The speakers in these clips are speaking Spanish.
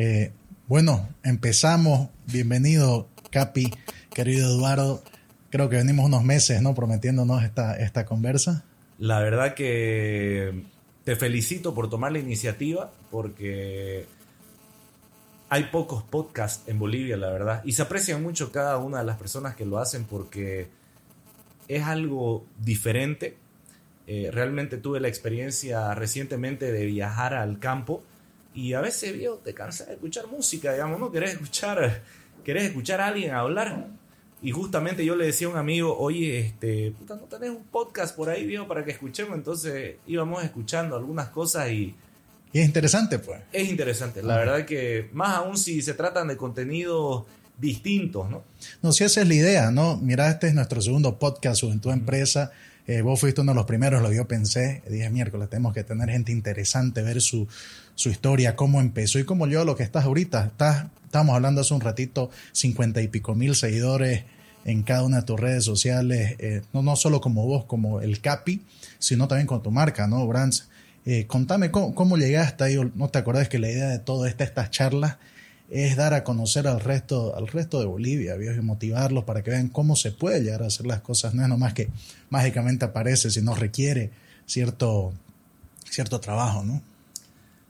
Eh, bueno, empezamos. Bienvenido, Capi, querido Eduardo. Creo que venimos unos meses, ¿no? Prometiéndonos esta, esta conversa. La verdad que te felicito por tomar la iniciativa porque hay pocos podcasts en Bolivia, la verdad. Y se aprecian mucho cada una de las personas que lo hacen porque es algo diferente. Eh, realmente tuve la experiencia recientemente de viajar al campo y a veces, vio, te cansas de escuchar música, digamos, ¿no? Querés escuchar, querés escuchar a alguien hablar. Y justamente yo le decía a un amigo, oye, este, puta, ¿no tenés un podcast por ahí, viejo, para que escuchemos? Entonces íbamos escuchando algunas cosas y... Y es interesante, pues. Es interesante, la verdad que más aún si se tratan de contenidos distintos, ¿no? No, si esa es la idea, ¿no? Mira, este es nuestro segundo podcast en tu Empresa. Eh, vos fuiste uno de los primeros, lo yo pensé. Dije, miércoles, tenemos que tener gente interesante, ver su, su historia, cómo empezó y cómo yo lo que estás ahorita. Estás, estábamos hablando hace un ratito, cincuenta y pico mil seguidores en cada una de tus redes sociales, eh, no, no solo como vos, como el Capi, sino también con tu marca, ¿no, Brands? Eh, contame cómo, llegaste ahí, no te acordás que la idea de todas estas charlas es dar a conocer al resto, al resto de Bolivia, y motivarlos para que vean cómo se puede llegar a hacer las cosas. No es nomás que mágicamente aparece, sino requiere cierto, cierto trabajo, ¿no?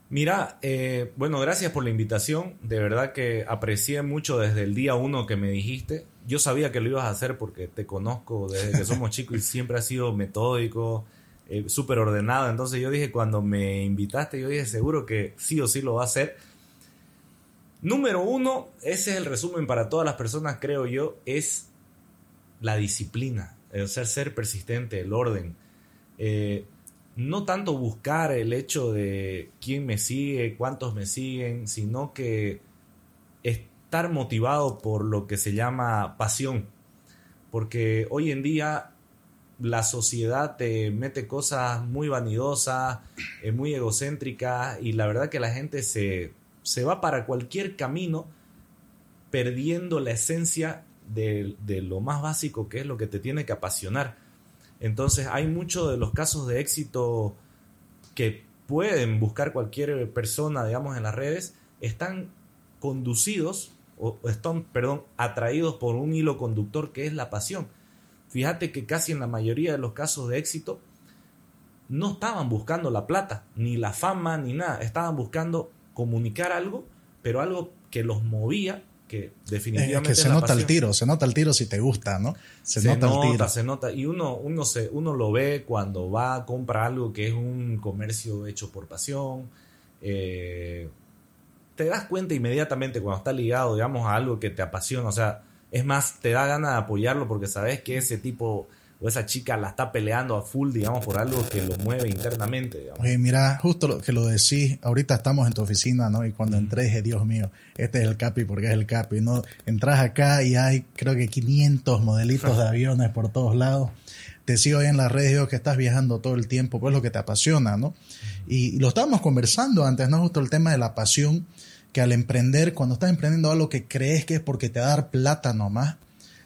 Mira, eh, bueno, gracias por la invitación. De verdad que aprecié mucho desde el día uno que me dijiste. Yo sabía que lo ibas a hacer porque te conozco desde que somos chicos y siempre has sido metódico, eh, súper ordenado. Entonces yo dije, cuando me invitaste, yo dije, seguro que sí o sí lo va a hacer Número uno, ese es el resumen para todas las personas, creo yo, es la disciplina, el ser, ser persistente, el orden. Eh, no tanto buscar el hecho de quién me sigue, cuántos me siguen, sino que estar motivado por lo que se llama pasión. Porque hoy en día la sociedad te mete cosas muy vanidosas, eh, muy egocéntricas y la verdad que la gente se se va para cualquier camino perdiendo la esencia de, lo más básico que es lo que te tiene que apasionar. Entonces hay muchos de los casos de éxito que pueden buscar cualquier persona, digamos, en las redes, están conducidos o están, perdón, atraídos por un hilo conductor que es la pasión. Fíjate que casi en la mayoría de los casos de éxito no estaban buscando la plata, ni la fama, ni nada, estaban buscando comunicar algo, pero algo que los movía, que definitivamente... Es que se nota el tiro, se nota el tiro si te gusta, ¿no? Se, nota, el tiro. Se nota, y uno, uno, se, uno lo ve cuando va a comprar algo que es un comercio hecho por pasión. Eh, te das cuenta inmediatamente cuando está ligado, digamos, a algo que te apasiona. O sea, es más, te da ganas de apoyarlo porque sabes que ese tipo o esa chica la está peleando a full, digamos, por algo que lo mueve internamente. Oye, mira, justo lo que lo decís, ahorita estamos en tu oficina, ¿no? Y cuando entré dije, Dios mío, este es el Capi porque es el Capi, ¿no? Entras acá y hay creo que 500 modelitos de aviones por todos lados. Te sigo ahí en las redes, digo que estás viajando todo el tiempo, pues lo que te apasiona, ¿no? Y, y lo estábamos conversando antes, ¿no? Justo el tema de la pasión, que al emprender, cuando estás emprendiendo algo que crees que es porque te va a dar plata nomás,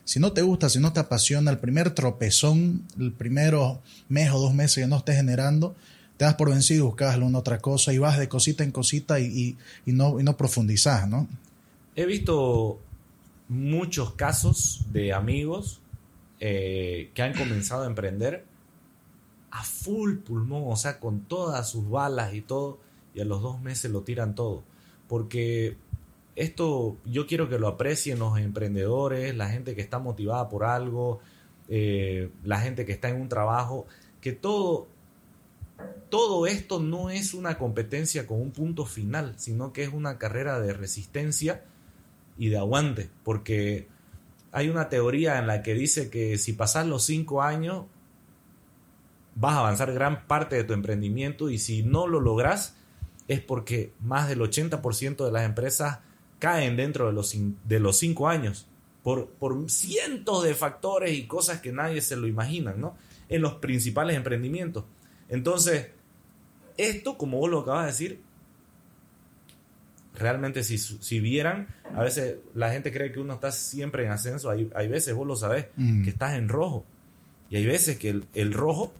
si no te gusta, si no te apasiona, el primer tropezón, el primero mes o dos meses que no estés generando, te das por vencido y buscas alguna otra cosa y vas de cosita en cosita y, no, y no profundizas, ¿no? He visto muchos casos de amigos eh, que han comenzado a emprender a full pulmón, o sea, con todas sus balas y todo, y a los dos meses lo tiran todo. Porque esto yo quiero que lo aprecien los emprendedores, la gente que está motivada por algo, eh, la gente que está en un trabajo, que todo, todo esto no es una competencia con un punto final, sino que es una carrera de resistencia y de aguante, porque hay una teoría en la que dice que si pasas los cinco años, vas a avanzar gran parte de tu emprendimiento y si no lo logras, es porque más del 80% de las empresas caen dentro de los, de los cinco años por, por cientos de factores y cosas que nadie se lo imagina, ¿no? En los principales emprendimientos. Entonces, esto, como vos lo acabas de decir, realmente si, si vieran, a veces la gente cree que uno está siempre en ascenso, hay, hay veces, vos lo sabés, mm. que estás en rojo. Y hay veces que el, el, rojo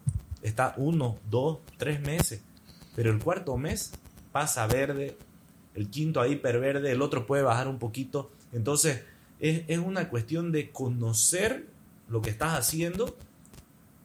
está uno, dos, tres meses, pero el cuarto mes pasa verde, el quinto ahí perverde, el otro puede bajar un poquito. Entonces, es, es una cuestión de conocer lo que estás haciendo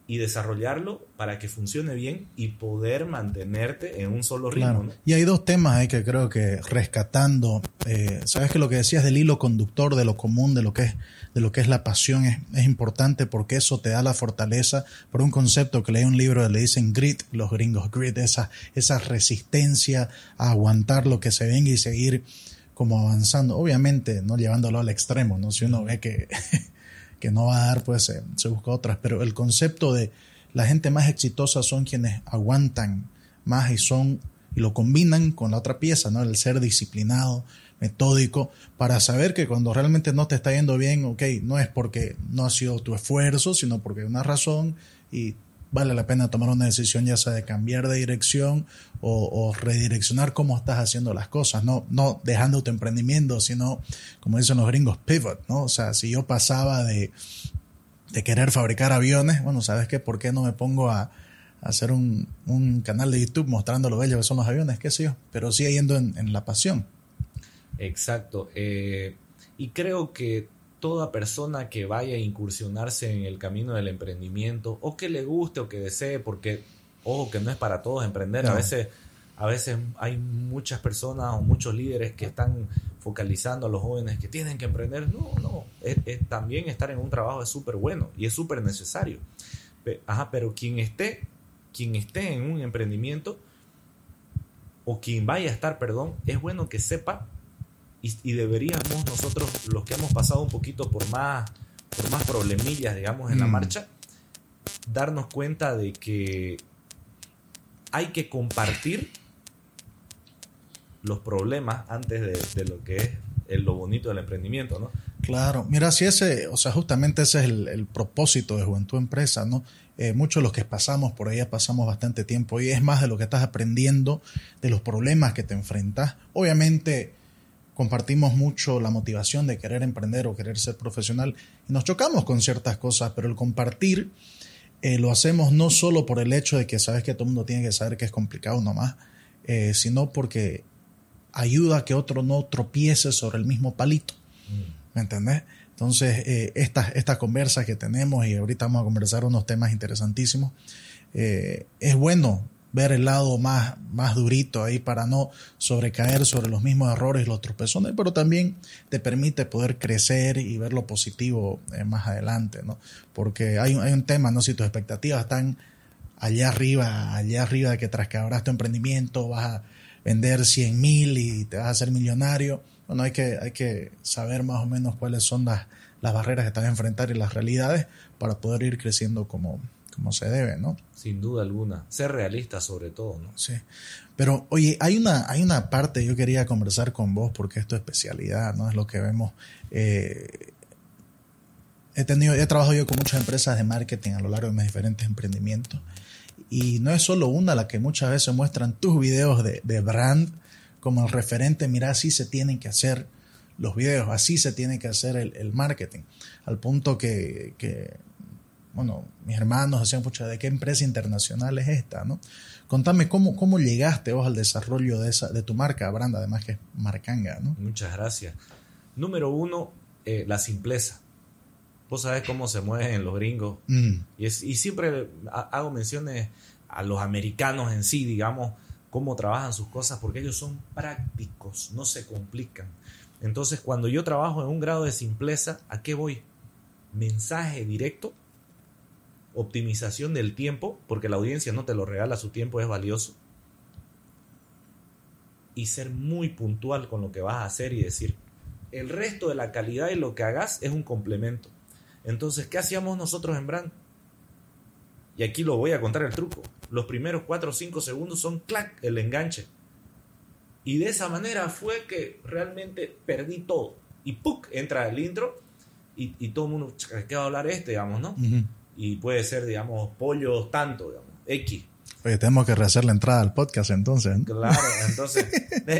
y desarrollarlo para que funcione bien y poder mantenerte en un solo ritmo. Y hay dos temas ahí que creo que rescatando, eh, sabes que lo que decías del hilo conductor, de lo común, de lo que es, de lo que es la pasión, es, es importante porque eso te da la fortaleza por un concepto que leí un libro le dicen grit, los gringos grit, esa, esa resistencia a aguantar lo que se venga y seguir como avanzando, obviamente no llevándolo al extremo, ¿no? Si uno ve que que no va a dar, pues se busca otras. Pero el concepto de la gente más exitosa son quienes aguantan más y son y lo combinan con la otra pieza, ¿no? El ser disciplinado, metódico, para saber que cuando realmente no te está yendo bien, ok, no es porque no ha sido tu esfuerzo, sino porque hay una razón y vale la pena tomar una decisión ya sea de cambiar de dirección o, redireccionar cómo estás haciendo las cosas, no, no dejando tu emprendimiento, sino, como dicen los gringos, pivot, ¿no? O sea, si yo pasaba de, de querer fabricar aviones, bueno, ¿sabes qué? ¿Por qué no me pongo a, hacer un, un, canal de YouTube mostrando lo bello que son los aviones, qué sé yo? Pero sigue yendo en, la pasión. Exacto. Eh, y creo que toda persona que vaya a incursionarse en el camino del emprendimiento o que le guste o que desee, porque ojo que no es para todos emprender, a veces a veces hay muchas personas o muchos líderes que están focalizando a los jóvenes que tienen que emprender. No, no, también estar en un trabajo es súper bueno y es súper necesario. Ajá, pero quien esté, quien esté en un emprendimiento o quien vaya a estar, perdón, es bueno que sepa y, deberíamos nosotros, los que hemos pasado un poquito por más, por más problemillas, digamos, en la mm. marcha, darnos cuenta de que hay que compartir los problemas antes de, lo que es el, lo bonito del emprendimiento, ¿no? Claro, mira, si ese, o sea, justamente ese es el, propósito de Juventud Empresa, ¿no? Eh, muchos de los que pasamos por ahí pasamos bastante tiempo y es más de lo que estás aprendiendo, de los problemas que te enfrentas. Obviamente, compartimos mucho la motivación de querer emprender o querer ser profesional y nos chocamos con ciertas cosas, pero el compartir eh, lo hacemos no solo por el hecho de que sabes que todo el mundo tiene que saber que es complicado nomás, eh, sino porque ayuda a que otro no tropiece sobre el mismo palito. Mm. ¿Me entendés? Entonces, eh, esta, esta conversa que tenemos, y ahorita vamos a conversar unos temas interesantísimos, es bueno ver el lado más, más durito ahí para no sobrecaer sobre los mismos errores y los tropezones, pero también te permite poder crecer y ver lo positivo eh, más adelante, ¿no? Porque hay, hay un tema, ¿no? Si tus expectativas están allá arriba, allá arriba de que tras que abras tu emprendimiento vas a vender 100 mil y te vas a hacer millonario, bueno, hay que, hay que saber más o menos cuáles son las, las barreras que estás a enfrentar y las realidades para poder ir creciendo como, como se debe, ¿no? Sin duda alguna. Ser realista sobre todo, ¿no? Sí. Pero, oye, hay una, hay una parte, yo quería conversar con vos porque esto es especialidad, ¿no? Es lo que vemos. Eh, he tenido, he trabajado yo con muchas empresas de marketing a lo largo de mis diferentes emprendimientos. Y no es solo una la que muchas veces muestran tus videos de, de brand como el referente, mira, así se tienen que hacer los videos, así se tiene que hacer el, el marketing. Al punto que, que bueno, mis hermanos decían, pucha, ¿de qué empresa internacional es esta? ¿no? Contame, ¿cómo, cómo llegaste vos al desarrollo de, esa, de tu marca, Branda, además que es Marcanga? ¿no? Muchas gracias. Número uno, eh, la simpleza. Vos sabés cómo se mueven los gringos. Mm. Y, es, y siempre hago menciones a los americanos en sí, digamos, cómo trabajan sus cosas, porque ellos son prácticos, no se complican. Entonces, cuando yo trabajo en un grado de simpleza, ¿a qué voy? Mensaje directo optimización del tiempo, porque la audiencia no te lo regala, su tiempo es valioso. Y ser muy puntual con lo que vas a hacer y decir, el resto de la calidad y lo que hagas es un complemento. Entonces, ¿qué hacíamos nosotros en Brand? Y aquí lo voy a contar el truco. Los primeros 4 o 5 segundos son clac, el enganche. Y de esa manera fue que realmente perdí todo. Y ¡puc! entra el intro y, todo el mundo, ¿qué va a hablar este? Digamos, ¿no? Y puede ser, digamos, pollos tanto, digamos, X. Oye, tenemos que rehacer la entrada al podcast entonces. Claro, entonces,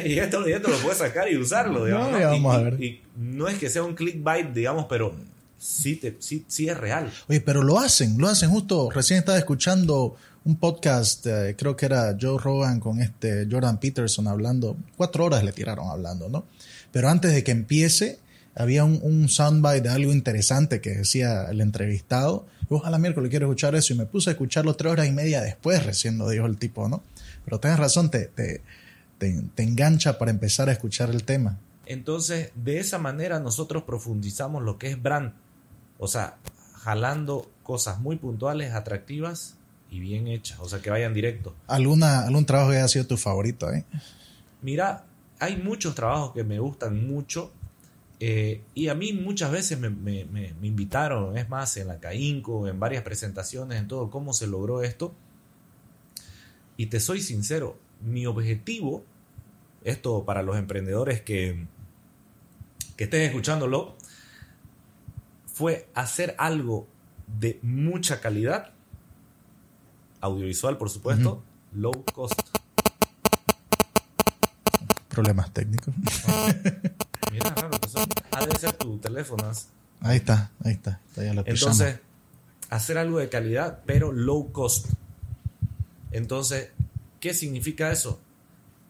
y esto, lo puedes sacar y usarlo, digamos. No, Vamos y, a ver. Y, no es que sea un clickbait, digamos, pero sí, te, sí, sí es real. Oye, pero lo hacen, lo hacen. Justo recién estaba escuchando un podcast, eh, creo que era Joe Rogan con este Jordan Peterson hablando. Cuatro horas le tiraron hablando, ¿no? Pero antes de que empiece, había un, un soundbite de algo interesante que decía el entrevistado. Ojalá miércoles quiero escuchar eso y me puse a escucharlo tres horas y media después, recién lo dijo el tipo, ¿no? Pero tienes razón, te, te, te, te engancha para empezar a escuchar el tema. Entonces, de esa manera nosotros profundizamos lo que es brand. O sea, jalando cosas muy puntuales, atractivas y bien hechas. O sea, que vayan directo. ¿Alguna, ¿Algún trabajo que haya sido tu favorito? Eh? Mira, hay muchos trabajos que me gustan mucho. Eh, y a mí muchas veces me, me, me, me, invitaron, es más, en la CAINCO, en varias presentaciones, en todo, cómo se logró esto. Y te soy sincero, mi objetivo, esto para los emprendedores que, que estén escuchándolo, fue hacer algo de mucha calidad, audiovisual por supuesto, uh -huh. low cost. Problemas técnicos. Mira, raro, pues, ha de ser tu teléfono. Ahí está, ahí está. está ya lo Entonces, hacer algo de calidad, pero low cost. Entonces, ¿qué significa eso?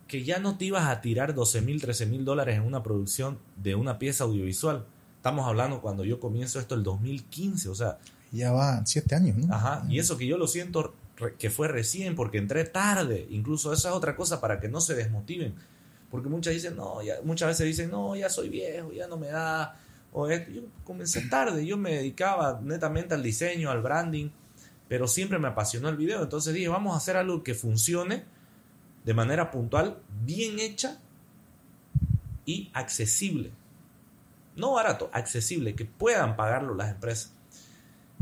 Que ya no te ibas a tirar 12 mil, 13 mil dólares en una producción de una pieza audiovisual. Estamos hablando cuando yo comienzo esto el 2015, o sea. Ya va siete años, ¿no? Ajá, y eso que yo lo siento que fue recién porque entré tarde. Incluso esa es otra cosa para que no se desmotiven. Porque muchas dicen, no, muchas veces dicen, no, ya soy viejo, ya no me da. O esto. Yo comencé tarde, yo me dedicaba netamente al diseño, al branding, pero siempre me apasionó el video. Entonces dije, vamos a hacer algo que funcione de manera puntual, bien hecha y accesible. No barato, accesible, que puedan pagarlo las empresas.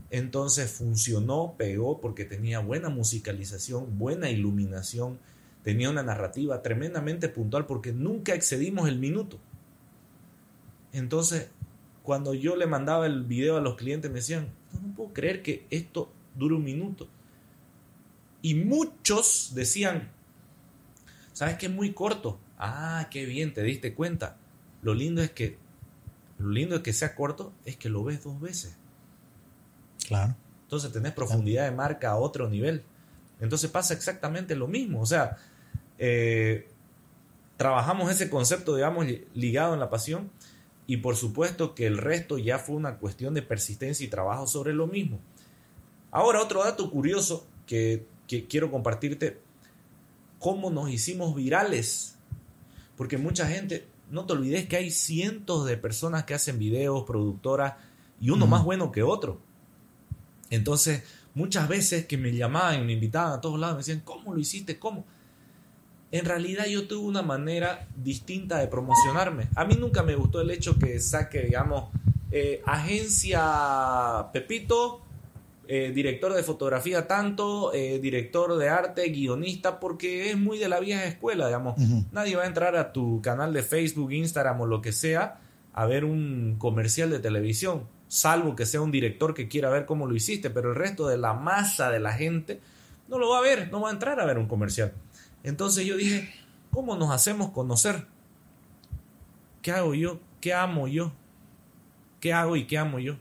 Entonces funcionó, pegó porque tenía buena musicalización, buena iluminación, tenía una narrativa tremendamente puntual porque nunca excedimos el minuto. Entonces, cuando yo le mandaba el video a los clientes me decían, no, no puedo creer que esto dure un minuto. Y muchos decían, ¿sabes que es muy corto? Ah, qué bien, te diste cuenta. Lo lindo es que lo lindo es que sea corto es que lo ves dos veces. Claro. Entonces tenés profundidad de marca a otro nivel. Entonces pasa exactamente lo mismo. O sea, eh, trabajamos ese concepto, digamos, ligado en la pasión. Y por supuesto que el resto ya fue una cuestión de persistencia y trabajo sobre lo mismo. Ahora, otro dato curioso que, que quiero compartirte, cómo nos hicimos virales. Porque mucha gente, no te olvides que hay cientos de personas que hacen videos, productoras, y uno mm. más bueno que otro. Entonces, muchas veces que me llamaban y me invitaban a todos lados, me decían, ¿cómo lo hiciste? ¿Cómo? En realidad yo tuve una manera distinta de promocionarme. A mí nunca me gustó el hecho que saque, digamos, eh, agencia Pepito, eh, director de fotografía tanto, eh, director de arte, guionista, porque es muy de la vieja escuela, digamos. Uh -huh. Nadie va a entrar a tu canal de Facebook, Instagram o lo que sea a ver un comercial de televisión, salvo que sea un director que quiera ver cómo lo hiciste, pero el resto de la masa de la gente no lo va a ver, no va a entrar a ver un comercial. Entonces yo dije, ¿cómo nos hacemos conocer? ¿Qué hago yo? ¿Qué amo yo? ¿Qué hago y qué amo yo?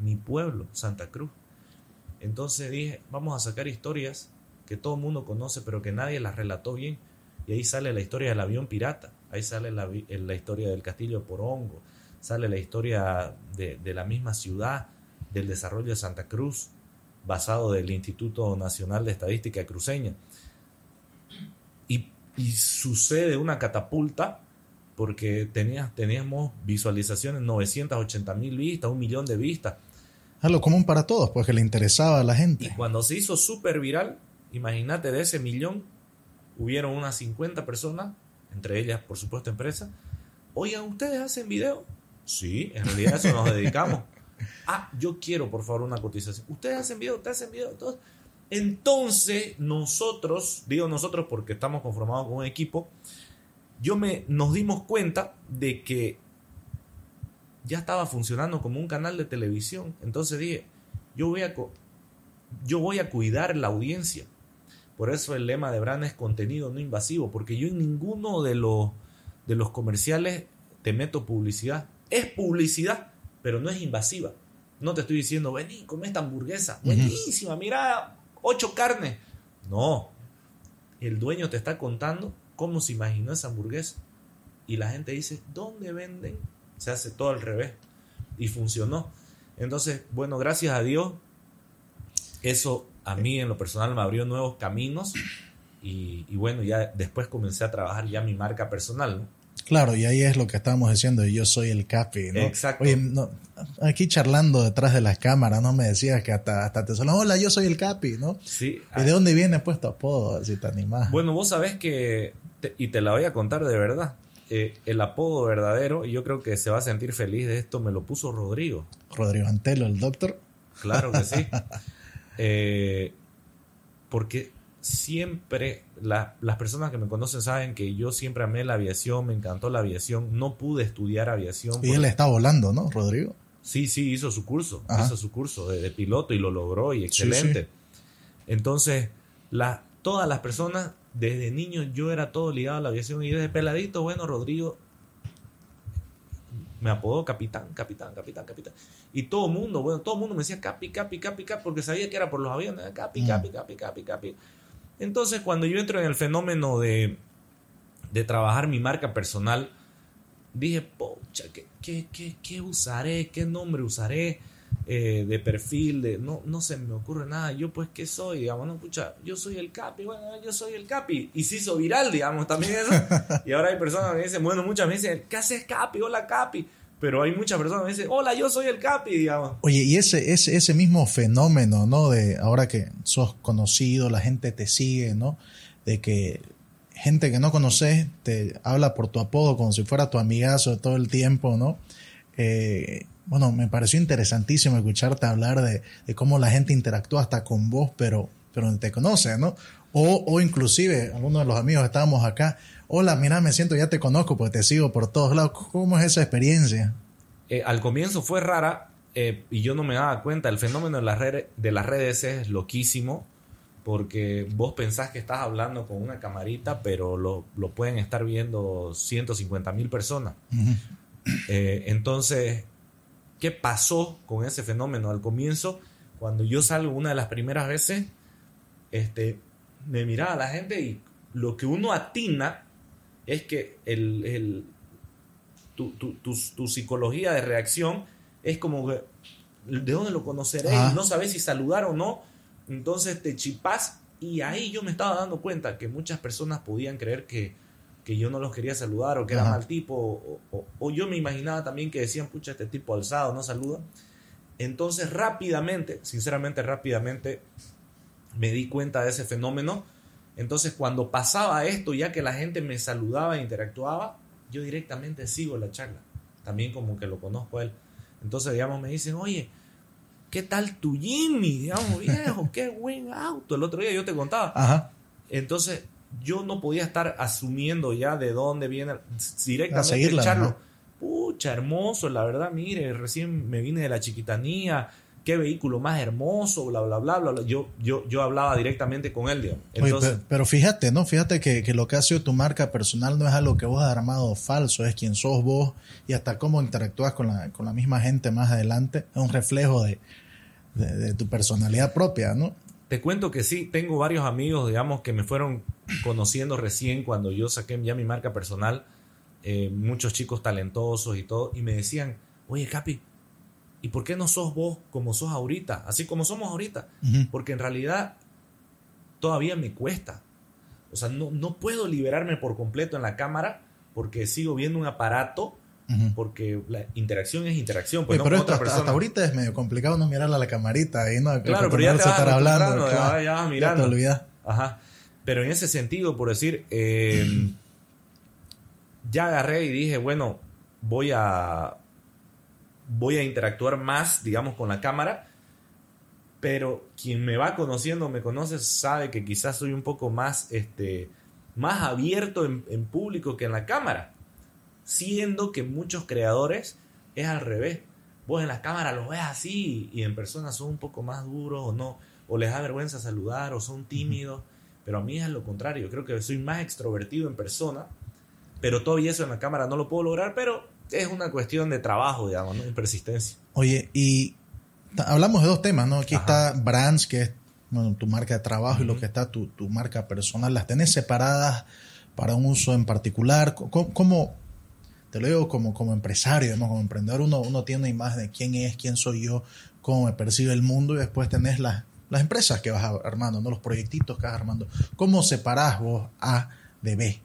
Mi pueblo, Santa Cruz. Entonces dije, vamos a sacar historias que todo el mundo conoce, pero que nadie las relató bien. Y ahí sale la historia del avión pirata, ahí sale la, la historia del castillo Porongo, sale la historia de, de, la misma ciudad, del desarrollo de Santa Cruz, basado del Instituto Nacional de Estadística Cruceña. Y, sucede una catapulta porque tenías, teníamos visualizaciones, 980 mil vistas, un millón de vistas. Algo común para todos, pues que le interesaba a la gente. Y cuando se hizo súper viral, imagínate de ese millón, hubieron unas 50 personas, entre ellas, por supuesto, empresas. Oigan, ¿ustedes hacen video? Sí, en realidad a eso nos dedicamos. Ah, yo quiero, por favor, una cotización. ¿Ustedes hacen video? ¿Ustedes hacen video? Entonces, entonces nosotros, digo nosotros porque estamos conformados con un equipo, yo me, nos dimos cuenta de que ya estaba funcionando como un canal de televisión. Entonces dije, yo voy a, yo voy a cuidar la audiencia. Por eso el lema de Brand es contenido no invasivo, porque yo en ninguno de los, de los comerciales te meto publicidad. Es publicidad, pero no es invasiva. No te estoy diciendo, vení, come esta hamburguesa. Buenísima, mira, ocho carnes. No. El dueño te está contando cómo se imaginó esa hamburguesa. Y la gente dice, ¿dónde venden? Se hace todo al revés. Y funcionó. Entonces, bueno, gracias a Dios, eso a mí en lo personal me abrió nuevos caminos. Y, bueno, ya después comencé a trabajar ya mi marca personal, ¿no? Claro, y ahí es lo que estábamos diciendo, yo soy el Capi, ¿no? Exacto. Oye, no, aquí charlando detrás de las cámaras, ¿no? Me decías que hasta, hasta te sonó, hola, yo soy el Capi, ¿no? Sí. ¿Y de dónde viene pues tu apodo, si te animás? Bueno, vos sabés que, te- y te la voy a contar de verdad, eh, el apodo verdadero, y yo creo que se va a sentir feliz de esto, me lo puso Rodrigo. Rodrigo Antelo, el doctor. Claro que sí. Eh, porque siempre la- las personas que me conocen saben que yo siempre amé la aviación, me encantó la aviación, no pude estudiar aviación. Y porque- él está volando, ¿no, Rodrigo? Sí, sí, hizo su curso, Ajá. hizo su curso de, de piloto y lo logró y Sí, excelente. Entonces, la, todas las personas, desde niño yo era todo ligado a la aviación y desde peladito, bueno, Rodrigo me apodó capitán, capitán, capitán, capitán. Y todo el mundo, bueno, todo el mundo me decía capi, capi, capi, capi, porque sabía que era por los aviones, capi, Mm. capi, capi, capi, capi. Entonces, cuando yo entro en el fenómeno de, de trabajar mi marca personal, dije, pocha, ¿qué, qué, qué, qué usaré? ¿Qué nombre usaré? eh, de perfil, de no, no se me ocurre nada. Yo, pues, ¿qué soy? Digamos, no, pucha, yo soy el Capi, bueno, yo soy el Capi. Y se hizo viral, digamos, también eso. y ahora hay personas que me dicen, bueno, muchas me dicen, ¿qué haces, Capi? Hola, Capi. Pero hay muchas personas que dicen, hola, yo soy el Capi, digamos. Oye, y ese, ese, ese mismo fenómeno, ¿no? De ahora que sos conocido, la gente te sigue, ¿no? De que gente que no conoces te habla por tu apodo como si fuera tu amigazo todo el tiempo, ¿no? Eh, bueno, me pareció interesantísimo escucharte hablar de, de cómo la gente interactúa hasta con vos, pero, pero te conoce, ¿no? O, o inclusive, algunos de los amigos estábamos acá, hola, mira, me siento, ya te conozco porque te sigo por todos lados. ¿Cómo es esa experiencia? Eh, al comienzo fue rara eh, y yo no me daba cuenta. El fenómeno de las, redes, de las redes es loquísimo porque vos pensás que estás hablando con una camarita, pero lo, lo pueden estar viendo 150 mil personas. Eh, entonces, ¿qué pasó con ese fenómeno? Al comienzo, cuando yo salgo una de las primeras veces, este, me miraba la gente y lo que uno atina es que el, el- tu, tu- tu- tu psicología de reacción es como que, ¿de dónde lo conoceré? No sabes si saludar o no. Entonces te chipás y ahí yo me estaba dando cuenta que muchas personas podían creer que, que yo no los quería saludar o que era mal tipo o, o- o yo me imaginaba también que decían, pucha, este tipo alzado no saluda. Entonces rápidamente, sinceramente rápidamente, me di cuenta de ese fenómeno. Entonces cuando pasaba esto, ya que la gente me saludaba e interactuaba, yo directamente sigo la charla. También como que lo conozco a él. Entonces, digamos, me dicen, oye, ¿qué tal tu Jimmy? Digamos, viejo, qué buen auto. El otro día yo te contaba. Ajá. Entonces, yo no podía estar asumiendo ya de dónde viene A directamente seguirla, echarlo. ¿no? Pucha, hermoso, la verdad, mire, recién me vine de la chiquitanía, qué vehículo más hermoso, bla, bla, bla, bla. bla. Yo, yo, yo hablaba directamente con él, digamos. Oye, Entonces, pero, pero fíjate, ¿no? Fíjate que, que lo que ha sido tu marca personal no es algo que vos has armado falso, es quien sos vos y hasta cómo interactúas con la, con la misma gente más adelante. Es un reflejo de, de, de tu personalidad propia, ¿no? Te cuento que sí, tengo varios amigos, digamos, que me fueron conociendo recién cuando yo saqué ya mi marca personal, eh, muchos chicos talentosos y todo, y me decían, oye, Capi, ¿y por qué no sos vos como sos ahorita? Así como somos ahorita. Porque en realidad todavía me cuesta. O sea, no, no puedo liberarme por completo en la cámara porque sigo viendo un aparato, porque la interacción es interacción, pues no pero esto otra hasta, ahorita es medio complicado no mirarle a la camarita ahí, ¿no? Claro, pero ya te vas estar hablando, acostumbrando, ya- claro. ya vas Ya mirando. te olvidas. Ajá. Pero en ese sentido, por decir, eh, ya agarré y dije, bueno, voy a voy a interactuar más, digamos, con la cámara. Pero quien me va conociendo, me conoce, sabe que quizás soy un poco más, este, más abierto en, en público que en la cámara. Siendo que muchos creadores es al revés. Vos en la cámara los ves así y en persona son un poco más duros o no, o les da vergüenza saludar o son tímidos. Pero a mí es lo contrario. Creo que soy más extrovertido en persona, pero todavía eso en la cámara no lo puedo lograr, pero es una cuestión de trabajo, digamos, ¿no? Y persistencia. Oye, y hablamos de dos temas, ¿no? Aquí está Brands, que es tu marca de trabajo, y lo que está tu, tu, marca personal. ¿Las tenés separadas para un uso en particular? ¿Cómo, te lo digo como, como empresario, como emprendedor, uno, uno tiene una imagen de quién es, quién soy yo, cómo me percibe el mundo, y después tenés las, las empresas que vas armando, ¿no? los proyectitos que vas armando. ¿Cómo separás vos A de B?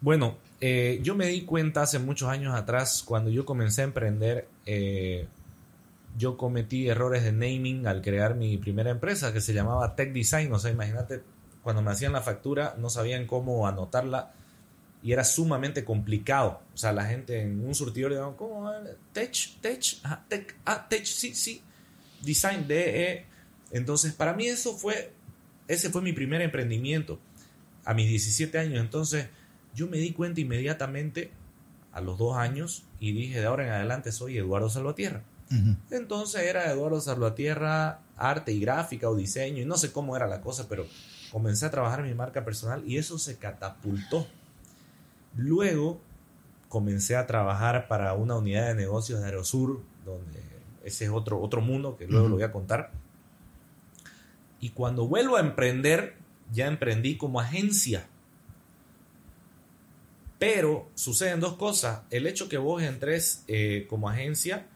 Bueno, eh, yo me di cuenta hace muchos años atrás, cuando yo comencé a emprender, eh, yo cometí errores de naming al crear mi primera empresa que se llamaba Tech Design. O sea, imagínate, cuando me hacían la factura no sabían cómo anotarla y era sumamente complicado. O sea, la gente en un surtidor decía, ¿cómo? Tech, Tech, tech, ah, Tech, sí, sí. Design, DE. Entonces, para mí eso fue, ese fue mi primer emprendimiento a mis 17 años. Entonces, yo me di cuenta inmediatamente a los dos años y dije, de ahora en adelante soy Eduardo Salvatierra. Entonces era Eduardo Salvatierra, arte y gráfica o diseño, y no sé cómo era la cosa, pero comencé a trabajar en mi marca personal y eso se catapultó. Luego comencé a trabajar para una unidad de negocios de Aerosur, donde ese es otro, otro mundo que luego lo voy a contar. Y cuando vuelvo a emprender, ya emprendí como agencia. Pero suceden dos cosas. El hecho que vos entres eh, como agencia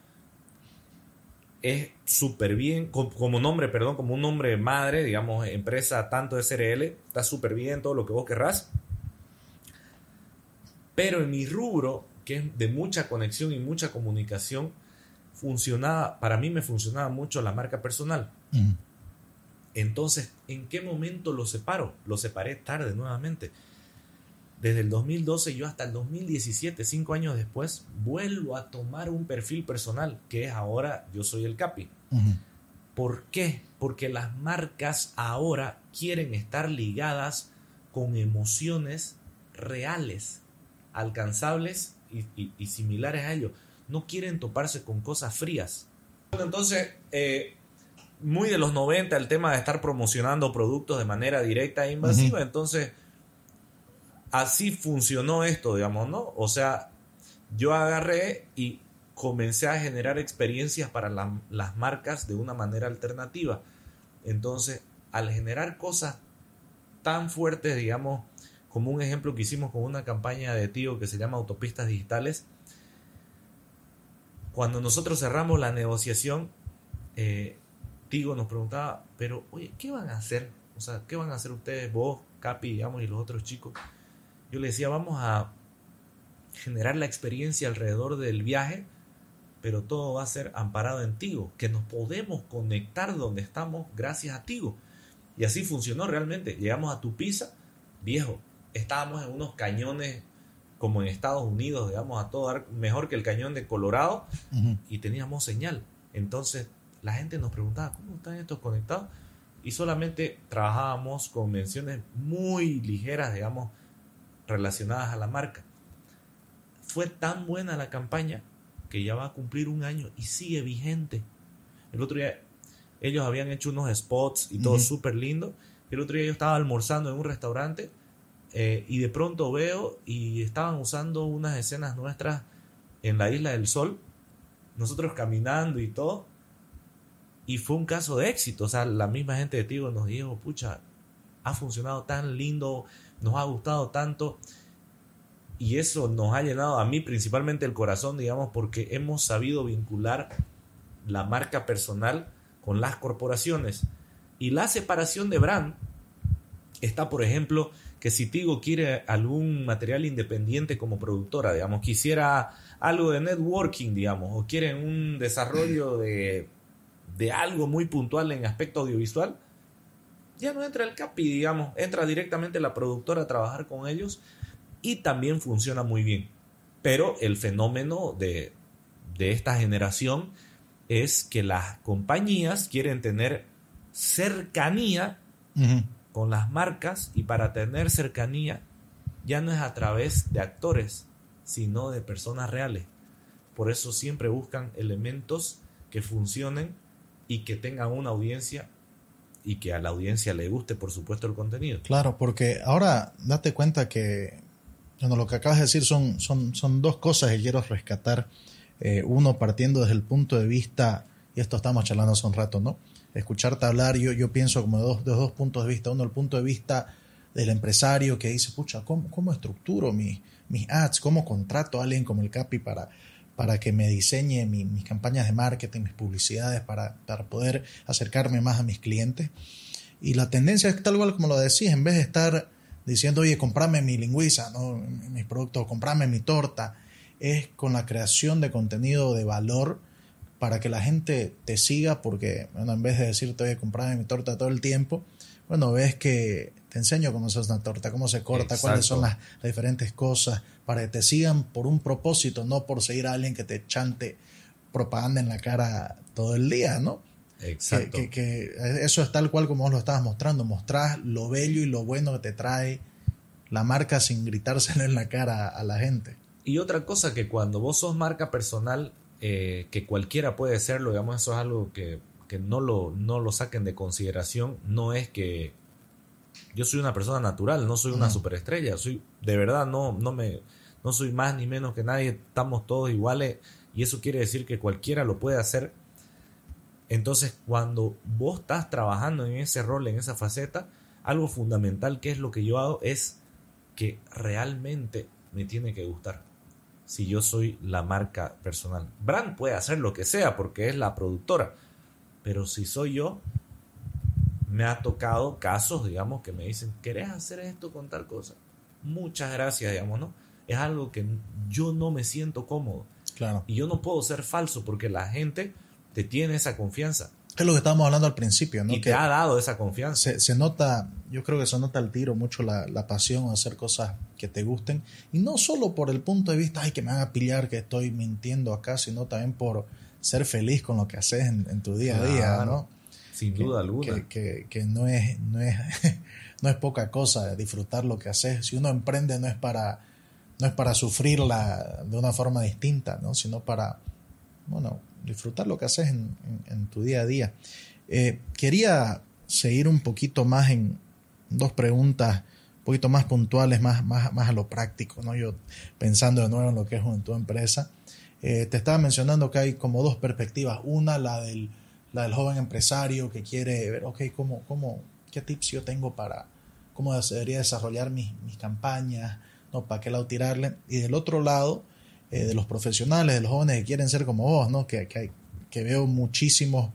es súper bien, como, nombre, perdón, como un nombre madre, digamos, empresa tanto SRL, está súper bien todo lo que vos querrás. Pero en mi rubro, que es de mucha conexión y mucha comunicación, funcionaba, para mí me funcionaba mucho la marca personal. Entonces, ¿en qué momento lo separo? Lo separé tarde nuevamente desde el 2012 yo hasta el 2017, cinco años después, vuelvo a tomar un perfil personal, que es ahora yo soy el Capi. ¿Por qué? Porque las marcas ahora quieren estar ligadas con emociones reales, alcanzables y, similares a ellos. No quieren toparse con cosas frías. Entonces, eh, muy de los 90 el tema de estar promocionando productos de manera directa e invasiva. Entonces, así funcionó esto, digamos, ¿no? O sea, yo agarré y comencé a generar experiencias para las marcas de una manera alternativa. Entonces, al generar cosas tan fuertes, digamos, como un ejemplo que hicimos con una campaña de tío que se llama Autopistas Digitales, cuando nosotros cerramos la negociación, eh, Tigo nos preguntaba, pero oye, ¿qué van a hacer? O sea, ¿qué van a hacer ustedes, vos, Capi, digamos, y los otros chicos? Yo le decía, vamos a generar la experiencia alrededor del viaje, pero todo va a ser amparado en Tigo, que nos podemos conectar donde estamos gracias a Tigo. Y así funcionó realmente. Llegamos a Tupiza, viejo, estábamos en unos cañones como en Estados Unidos, digamos, a todo dar mejor que el cañón de Colorado, y teníamos señal. Entonces la gente nos preguntaba, ¿cómo están estos conectados? Y solamente trabajábamos con menciones muy ligeras, digamos, relacionadas a la marca. Fue tan buena la campaña que ya va a cumplir un año y sigue vigente. El otro día ellos habían hecho unos spots y todo súper lindo. El otro día yo estaba almorzando en un restaurante eh, y de pronto veo y estaban usando unas escenas nuestras en la Isla del Sol, nosotros caminando y todo. Y fue un caso de éxito. O sea, la misma gente de Tigo nos dijo, pucha, ha funcionado tan lindo, nos ha gustado tanto y eso nos ha llenado a mí principalmente el corazón, digamos, porque hemos sabido vincular la marca personal con las corporaciones. Y la separación de brand está, por ejemplo, que si Tigo quiere algún material independiente como productora, digamos, quisiera algo de networking, digamos, o quieren un desarrollo de, de algo muy puntual en aspecto audiovisual, ya no entra el CAPI, digamos, entra directamente la productora a trabajar con ellos y también funciona muy bien. Pero el fenómeno de, esta generación es que las compañías quieren tener cercanía con las marcas y para tener cercanía ya no es a través de actores, sino de personas reales. Por eso siempre buscan elementos que funcionen y que tengan una audiencia y que a la audiencia le guste, por supuesto, el contenido. Claro, porque ahora date cuenta que bueno, lo que acabas de decir son, son, son dos cosas que quiero rescatar. Eh, uno, partiendo desde el punto de vista y esto estamos charlando hace un rato, ¿no? Escucharte hablar, yo, yo pienso como de dos, de dos puntos de vista. Uno, el punto de vista del empresario que dice, pucha, ¿cómo, cómo estructuro mis, mis ads? ¿Cómo contrato a alguien como el Capi para, para que me diseñe mis campañas de marketing, mis publicidades, para, para, poder acercarme más a mis clientes? Y la tendencia es tal cual como lo decís, en vez de estar diciendo, oye, comprame mi lingüiza, ¿no? mis productos, comprame mi torta, es con la creación de contenido de valor para que la gente te siga, porque en vez de decirte, oye, comprame mi torta todo el tiempo, bueno, ves que te enseño cómo se hace una torta, cómo se corta, cuáles son las, diferentes cosas, para que te sigan por un propósito, no por seguir a alguien que te chante propaganda en la cara todo el día, ¿no? Exacto. Que, eso es tal cual como vos lo estabas mostrando, mostrás lo bello y lo bueno que te trae la marca sin gritárselo en la cara a la gente. Y otra cosa que cuando vos sos marca personal, eh, que cualquiera puede serlo, digamos, eso es algo que, que no, lo, no lo saquen de consideración, no es que yo soy una persona natural, no soy una superestrella, soy de verdad no no me no soy más ni menos que nadie, estamos todos iguales y eso quiere decir que cualquiera lo puede hacer. Entonces, cuando vos estás trabajando en ese rol, en esa faceta, algo fundamental que es lo que yo hago es que realmente me tiene que gustar. Si yo soy la marca personal. Brand puede hacer lo que sea porque es la productora. Pero si soy yo, me ha tocado casos, digamos, que me dicen, ¿querés hacer esto con tal cosa? Muchas gracias, digamos, ¿no? Es algo que yo no me siento cómodo. Claro. Y yo no puedo ser falso porque la gente te tiene esa confianza. Es lo que estábamos hablando al principio, ¿no? Y te ha dado esa confianza. Se, se, nota, yo creo que se nota al tiro mucho la, la pasión a hacer cosas que te gusten. Y no solo por el punto de vista, ay, que me van a pillar que estoy mintiendo acá, sino también por ser feliz con lo que haces en, en tu día a día, Claro. ¿no? Sin que, duda alguna. Que, que, que, no, es, no, es, no es poca cosa disfrutar lo que haces. Si uno emprende no es para, no es para sufrirla de una forma distinta, ¿no? sino para bueno, disfrutar lo que haces en, en, en tu día a día. Eh, quería seguir un poquito más en dos preguntas un poquito más puntuales, más, más, más a lo práctico, ¿no? Yo pensando de nuevo en lo que es en tu empresa. Eh, te estaba mencionando que hay como dos perspectivas. Una, la del la del joven empresario que quiere ver, ok, ¿cómo, cómo, ¿qué tips yo tengo para cómo debería desarrollar mis, mis campañas? ¿no? ¿Para qué lado tirarle? Y del otro lado, eh, de los profesionales, de los jóvenes que quieren ser como vos, ¿no? Que, que, que veo muchísimos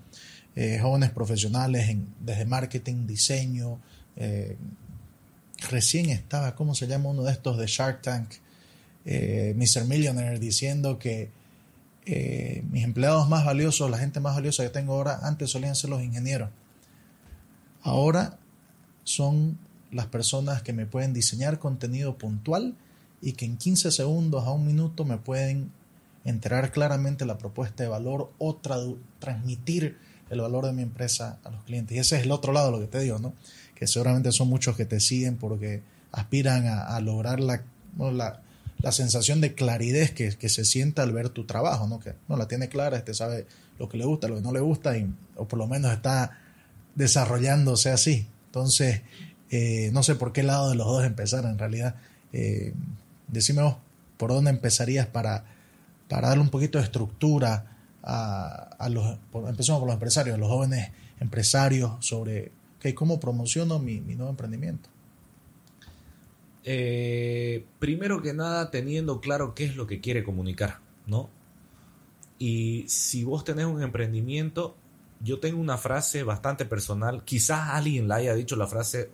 eh, jóvenes profesionales en, desde marketing, diseño. Eh, recién estaba, ¿cómo se llama uno de estos de Shark Tank? Mr. Millionaire diciendo que eh, mis empleados más valiosos, la gente más valiosa que tengo ahora, antes solían ser los ingenieros. Ahora son las personas que me pueden diseñar contenido puntual y que en 15 segundos a un minuto me pueden enterar claramente la propuesta de valor o transmitir el valor de mi empresa a los clientes. Y ese es el otro lado, lo que te digo, ¿no? Que seguramente son muchos que te siguen porque aspiran a, lograr la, la sensación de claridad que, que, se sienta al ver tu trabajo, ¿no? Que no la tiene clara, este sabe lo que le gusta, lo que no le gusta, y, o por lo menos está desarrollándose así. Entonces, eh, no sé por qué lado de los dos empezar en realidad. Eh, decime vos, ¿por dónde empezarías para, para darle un poquito de estructura a, a los, empezamos por los empresarios, a los jóvenes empresarios sobre cómo promociono mi, mi nuevo emprendimiento? Eh, primero que nada, teniendo claro qué es lo que quiere comunicar, ¿no? Y si vos tenés un emprendimiento, yo tengo una frase bastante personal, quizás alguien la haya dicho la frase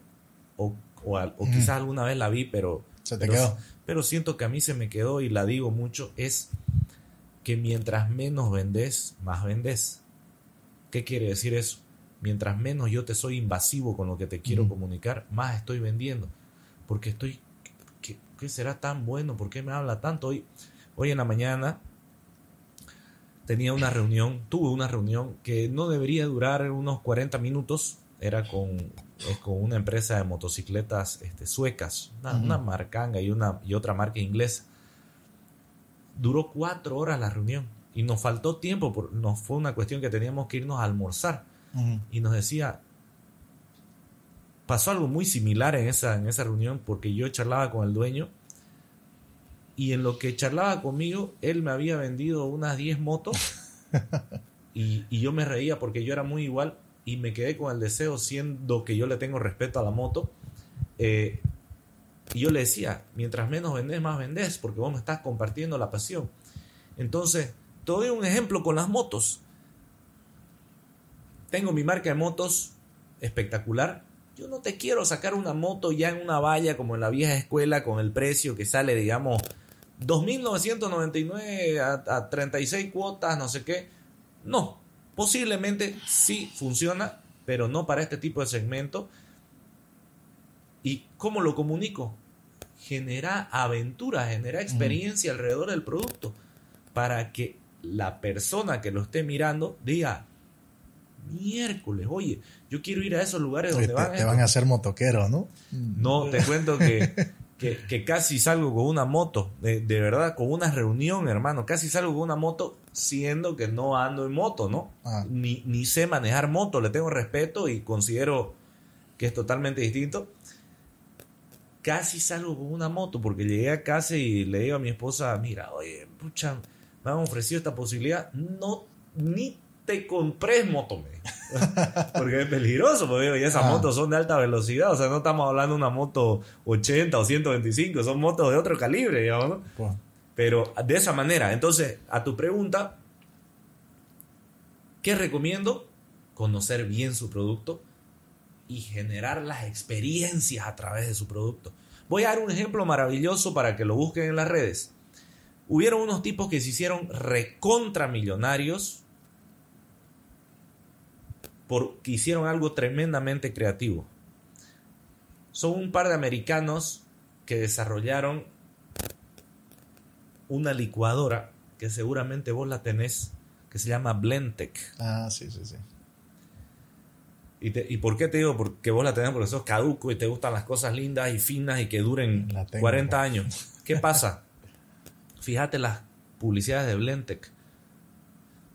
o, o, o quizás alguna vez la vi, pero, se te pero, quedó. pero siento que a mí se me quedó y la digo mucho, es que mientras menos vendés, más vendés. ¿Qué quiere decir eso? Mientras menos yo te soy invasivo con lo que te quiero mm. comunicar, más estoy vendiendo porque estoy, ¿qué, ¿qué, será tan bueno? ¿Por qué me habla tanto? Hoy, hoy en la mañana tenía una reunión, tuve una reunión que no debería durar unos 40 minutos, era con, es con una empresa de motocicletas este, suecas, una, uh -huh. una marcanga y, una, y otra marca inglesa. Duró cuatro horas la reunión y nos faltó tiempo, por, nos fue una cuestión que teníamos que irnos a almorzar uh -huh. y nos decía, pasó algo muy similar en esa, en esa reunión porque yo charlaba con el dueño y en lo que charlaba conmigo, él me había vendido unas 10 motos Y, y yo me reía porque yo era muy igual y me quedé con el deseo, siendo que yo le tengo respeto a la moto. eh, y yo le decía, mientras menos vendés, más vendés, porque vos me estás compartiendo la pasión. Entonces, te doy un ejemplo con las motos. Tengo mi marca de motos espectacular. Yo no te quiero sacar una moto ya en una valla como en la vieja escuela con el precio que sale, digamos, 2.999 a, a 36 cuotas, no sé qué. No, posiblemente sí funciona, pero no para este tipo de segmento. ¿Y cómo lo comunico? Genera aventura, genera experiencia alrededor del producto para que la persona que lo esté mirando diga, miércoles, oye, yo quiero ir a esos lugares Oye, donde te, van, te estos". van a hacer motoquero, ¿no? No, te cuento que, que, que casi salgo con una moto, de, de verdad, con una reunión, hermano, casi salgo con una moto, siendo que no ando en moto, ¿no? Ah. Ni, ni sé manejar moto, le tengo respeto y considero que es totalmente distinto. Casi salgo con una moto porque llegué a casa y le digo a mi esposa, mira, oye, pucha, me han ofrecido esta posibilidad, no, ni te compré moto, me. Porque es peligroso, porque y esas Ah. motos son de alta velocidad, o sea, no estamos hablando de una moto 80 o 125, son motos de otro calibre, digamos, ¿no? Pues, Pero de esa manera, entonces, a tu pregunta, ¿qué recomiendo? Conocer bien su producto y generar las experiencias a través de su producto. Voy a dar un ejemplo maravilloso para que lo busquen en las redes. Hubieron unos tipos que se hicieron recontramillonarios porque hicieron algo tremendamente creativo. Son un par de americanos que desarrollaron una licuadora que seguramente vos la tenés, que se llama Blendtec. ah, sí, sí, sí. ¿Y, te- ¿Y por qué te digo? Porque vos la tenés porque sos caduco y te gustan las cosas lindas y finas y que duren La tengo. 40 años. ¿Qué pasa? Fíjate las publicidades de Blendtec.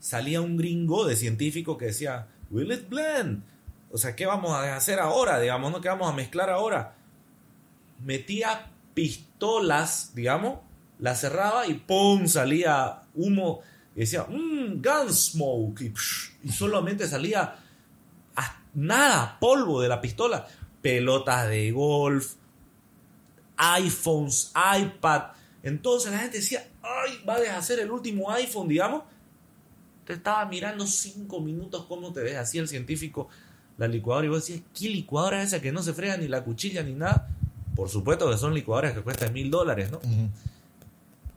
Salía un gringo de científico que decía, Will it blend? O sea, ¿qué vamos a hacer ahora? Digamos, ¿no? ¿Qué vamos a mezclar ahora? Metía pistolas, digamos, la cerraba y ¡pum! salía humo y decía, mmm, gunsmoke. Y, psh, y solamente salía nada, polvo de la pistola. Pelotas de golf, iPhones, iPad. Entonces la gente decía, ay, va a deshacer el último iPhone, digamos. Te estaba mirando cinco minutos cómo te ves así el científico la licuadora y vos decías, ¿qué licuadora es esa que no se frega ni la cuchilla ni nada? Por supuesto que son licuadoras que cuestan mil dólares, ¿no?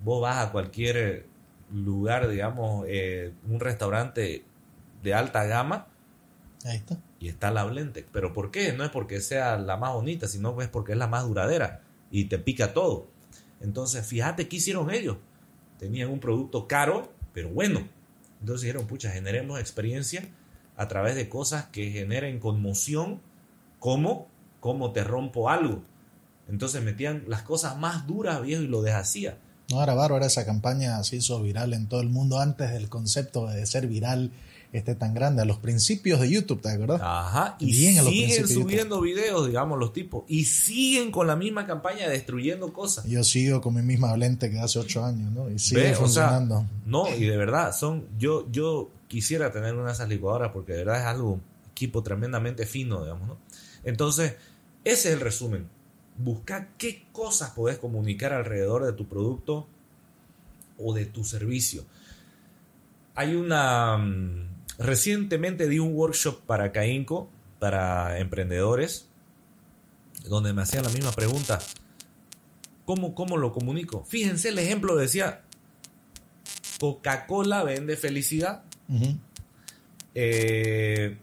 Vos vas a cualquier lugar, digamos, eh, un restaurante de alta gama Ahí está. y está la Blendtec. ¿Pero por qué? No es porque sea la más bonita, sino es porque es la más duradera y te pica todo. Entonces, fíjate qué hicieron ellos. Tenían un producto caro, pero bueno. Entonces dijeron, pucha, generemos experiencia a través de cosas que generen conmoción, como cómo te rompo algo. Entonces metían las cosas más duras, viejo, y lo deshacía. No, era bárbara esa campaña, se hizo viral en todo el mundo antes del concepto de ser viral este tan grande, a los principios de YouTube, ¿te acuerdas? Ajá, y Bien siguen subiendo videos, digamos, los tipos, y siguen con la misma campaña destruyendo cosas. Yo sigo con mi misma lente que hace ocho años, ¿no? Y sigue Ve, o sea, funcionando. no, y de verdad, son, yo, yo quisiera tener una de esas licuadoras porque de verdad es algo, equipo tremendamente fino, digamos, ¿no? Entonces, ese es el resumen. Busca qué cosas podés comunicar alrededor de tu producto o de tu servicio. Hay una... Recientemente di un workshop para Cainco, para emprendedores, donde me hacían la misma pregunta. ¿Cómo, cómo lo comunico? Fíjense, el ejemplo decía, Coca-Cola vende felicidad. Eh,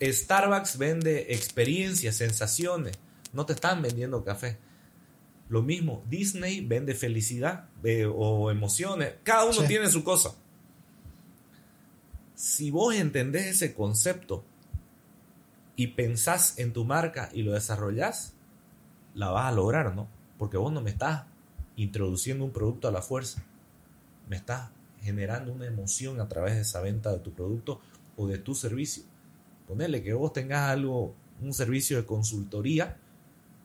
Starbucks vende experiencias, sensaciones. No te están vendiendo café. Lo mismo, Disney vende felicidad eh, o emociones. Cada uno Sí. tiene su cosa. Si vos entendés ese concepto y pensás en tu marca y lo desarrollás, la vas a lograr, ¿no? Porque vos no me estás introduciendo un producto a la fuerza. Me estás generando una emoción a través de esa venta de tu producto o de tu servicio. Ponerle que vos tengas algo, un servicio de consultoría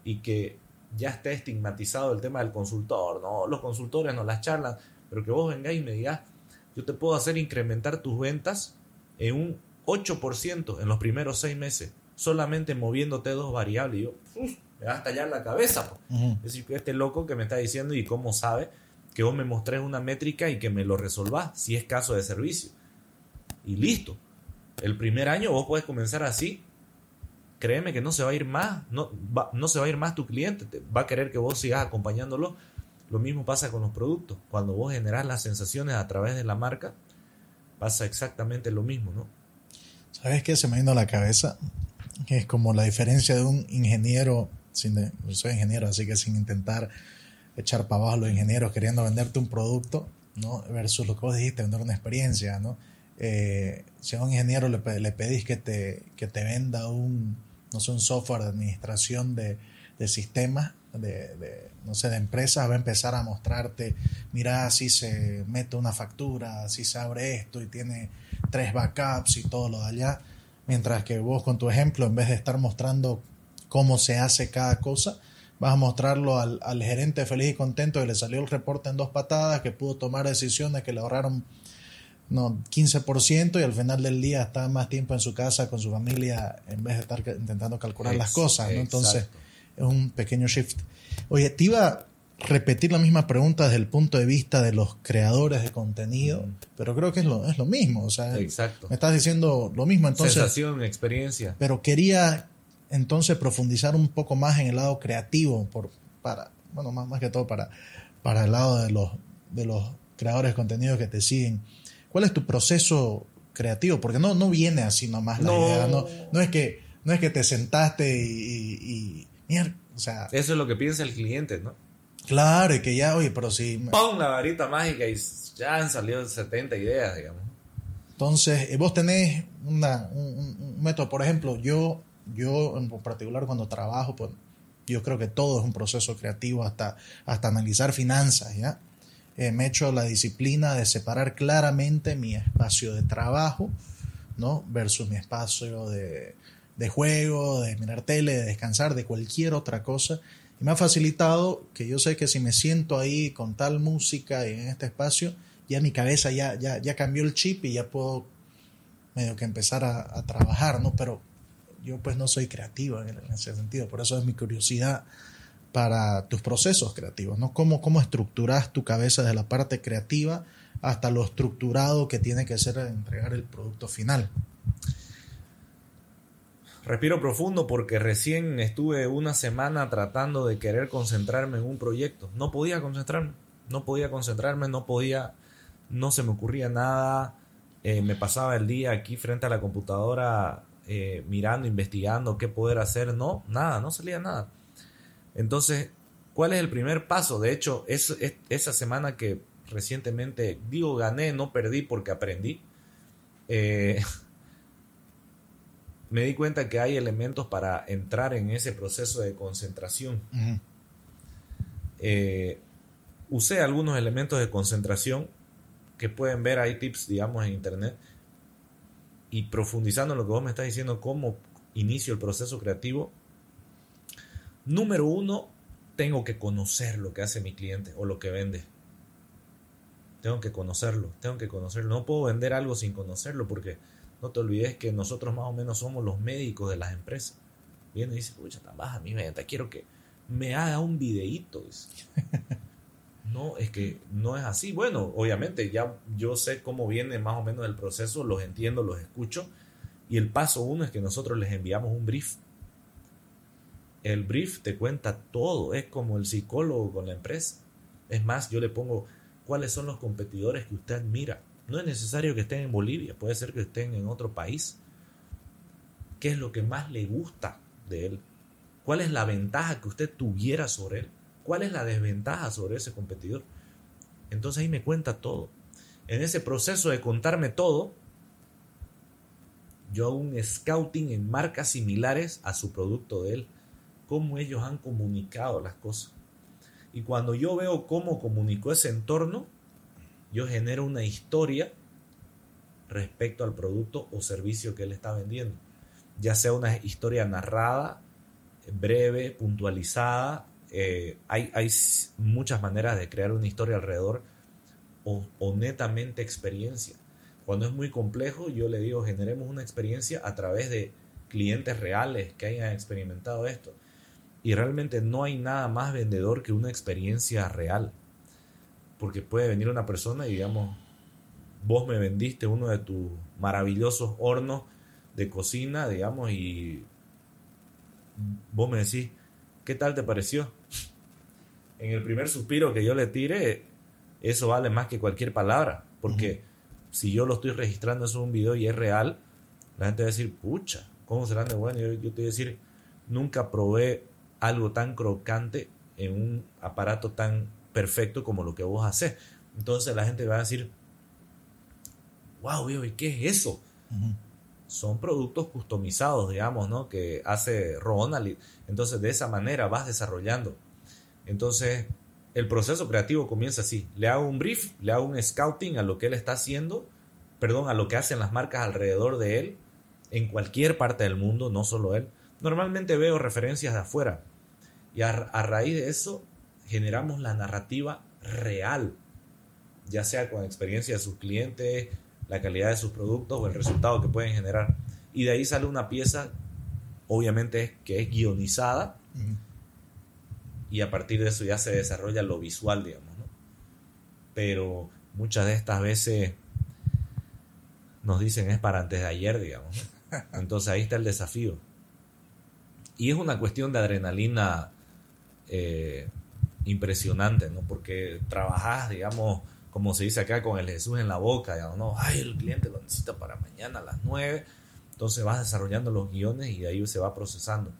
y que ya esté estigmatizado el tema del consultor, no, los consultores no las charlan, pero que vos vengáis y me digas, yo te puedo hacer incrementar tus ventas en un 8% en los primeros seis meses, solamente moviéndote dos variables. Y yo, me va a estallar la cabeza. Es decir, que este loco que me está diciendo y cómo sabe que vos me mostrés una métrica y que me lo resolvás, si es caso de servicio. Y listo. El primer año vos puedes comenzar así. Créeme que no se va a ir más, no, no se va a ir más tu cliente, te, va a querer que vos sigas acompañándolo. Lo mismo pasa con los productos. Cuando vos generás las sensaciones a través de la marca, pasa exactamente lo mismo, ¿no? ¿Sabes qué se me vino a la cabeza? Que es como la diferencia de un ingeniero, sin yo soy ingeniero, así que sin intentar echar para abajo a los ingenieros queriendo venderte un producto, ¿no? Versus lo que vos dijiste, vender una experiencia, ¿no? Eh, si a un ingeniero le, le pedís que te, que te venda un, no sé, un software de administración de, de sistemas, de, de, no sé, de empresas, va a empezar a mostrarte, mira, así se mete una factura, así se abre esto y tiene tres backups y todo lo de allá. Mientras que vos con tu ejemplo, en vez de estar mostrando cómo se hace cada cosa, vas a mostrarlo al, al gerente feliz y contento que le salió el reporte en dos patadas, que pudo tomar decisiones que le ahorraron no, 15% y al final del día está más tiempo en su casa con su familia en vez de estar intentando calcular las cosas, ¿no? Entonces es un pequeño shift. Oye, te iba a repetir la misma pregunta desde el punto de vista de los creadores de contenido, mm. pero creo que es lo, es lo mismo, o sea, Exacto. me estás diciendo lo mismo, entonces... Sensación, experiencia. Pero quería entonces profundizar un poco más en el lado creativo, por, para, bueno, más, más que todo para, para el lado de los, de los creadores de contenido que te siguen. ¿Cuál es tu proceso creativo? Porque no, no viene así nomás la No. idea. No, no, es que, no es que te sentaste y, y, y- mier- o sea, Eso es lo que piensa el cliente, ¿no? claro, y que ya, oye, pero si... ¡Pum! La varita mágica y ya han salido 70 ideas, digamos. Entonces, eh, vos tenés una, un, un- un método, por ejemplo, yo, yo en particular cuando trabajo, pues yo creo que todo es un proceso creativo hasta, hasta analizar finanzas, ¿ya? Eh, me he hecho la disciplina de separar claramente mi espacio de trabajo, ¿no? Versus mi espacio de, de juego, de mirar tele, de descansar, de cualquier otra cosa. Y me ha facilitado que yo sé que si me siento ahí con tal música y en este espacio, ya mi cabeza ya, ya, ya cambió el chip y ya puedo medio que empezar a, a trabajar, ¿no? Pero yo pues no soy creativo en, ese sentido, por eso es mi curiosidad para tus procesos creativos, ¿no? ¿Cómo, cómo estructuras tu cabeza desde la parte creativa hasta lo estructurado que tiene que ser entregar el producto final? Respiro profundo porque recién estuve una semana tratando de querer concentrarme en un proyecto. No podía concentrarme, no podía concentrarme, no podía, no se me ocurría nada. Eh, me pasaba el día aquí frente a la computadora eh, mirando, investigando qué poder hacer. No, nada, no salía nada. Entonces, ¿cuál es el primer paso? De hecho, es, es- esa semana que recientemente, digo, gané, no perdí porque aprendí. Eh, me di cuenta que hay elementos para entrar en ese proceso de concentración. Eh, usé algunos elementos de concentración que pueden ver, hay tips, digamos, en internet. Y profundizando en lo que vos me estás diciendo, cómo inicio el proceso creativo. Número uno, tengo que conocer lo que hace mi cliente o lo que vende. Tengo que conocerlo, tengo que conocerlo. No puedo vender algo sin conocerlo porque no te olvides que nosotros más o menos somos los médicos de las empresas. Viene y dice, pucha, tan baja mi venta, quiero que me haga un videíto. No, es que no es así. Bueno, obviamente ya yo sé cómo viene más o menos el proceso, los entiendo, los escucho. Y el paso uno es que nosotros les enviamos un brief. El brief te cuenta todo, es como el psicólogo con la empresa. Es más, yo le pongo cuáles son los competidores que usted admira. No es necesario que estén en Bolivia, puede ser que estén en otro país. ¿Qué es lo que más le gusta de él? ¿Cuál es la ventaja que usted tuviera sobre él? ¿Cuál es la desventaja sobre ese competidor? Entonces ahí me cuenta todo. En ese proceso de contarme todo, yo hago un scouting en marcas similares a su producto de él, cómo ellos han comunicado las cosas. Y cuando yo veo cómo comunicó ese entorno, yo genero una historia respecto al producto o servicio que él está vendiendo. Ya sea una historia narrada, breve, puntualizada. eh, hay, hay muchas maneras de crear una historia alrededor. o, o netamente experiencia. Cuando es muy complejo, yo le digo, generemos una experiencia a través de clientes reales que hayan experimentado esto. Y realmente no hay nada más vendedor que una experiencia real. Porque puede venir una persona y digamos, vos me vendiste uno de tus maravillosos hornos de cocina, digamos, y vos me decís, ¿qué tal te pareció? En el primer suspiro que yo le tire, eso vale más que cualquier palabra, porque si yo lo estoy registrando eso en un video y es real, la gente va a decir, pucha, ¿cómo serán de bueno? Yo, yo te voy a decir, nunca probé algo tan crocante en un aparato tan perfecto como lo que vos haces. Entonces la gente va a decir, wow, ¿y qué es eso? Son productos customizados, digamos, ¿no? Que hace Ronald. Entonces de esa manera vas desarrollando. Entonces el proceso creativo comienza así. Le hago un brief, le hago un scouting a lo que él está haciendo, perdón, a lo que hacen las marcas alrededor de él, en cualquier parte del mundo, no solo él. Normalmente veo referencias de afuera. Y a, a raíz de eso generamos la narrativa real, ya sea con experiencia de sus clientes, la calidad de sus productos o el resultado que pueden generar. Y de ahí sale una pieza, obviamente, que es guionizada. Y a partir de eso ya se desarrolla lo visual, digamos. ¿no? Pero muchas de estas veces nos dicen es para antes de ayer, digamos. ¿no? Entonces ahí está el desafío. Y es una cuestión de adrenalina eh, impresionante, ¿no? Porque trabajas, digamos, como se dice acá, con el Jesús en la boca, digamos, ¿no? Ay, el cliente lo necesita para mañana a las 9. Entonces vas desarrollando los guiones y de ahí se va procesando.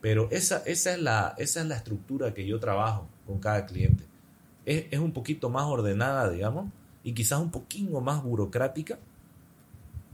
Pero esa, esa, es, la, esa es la estructura que yo trabajo con cada cliente. Es, es un poquito más ordenada, digamos, y quizás un poquito más burocrática,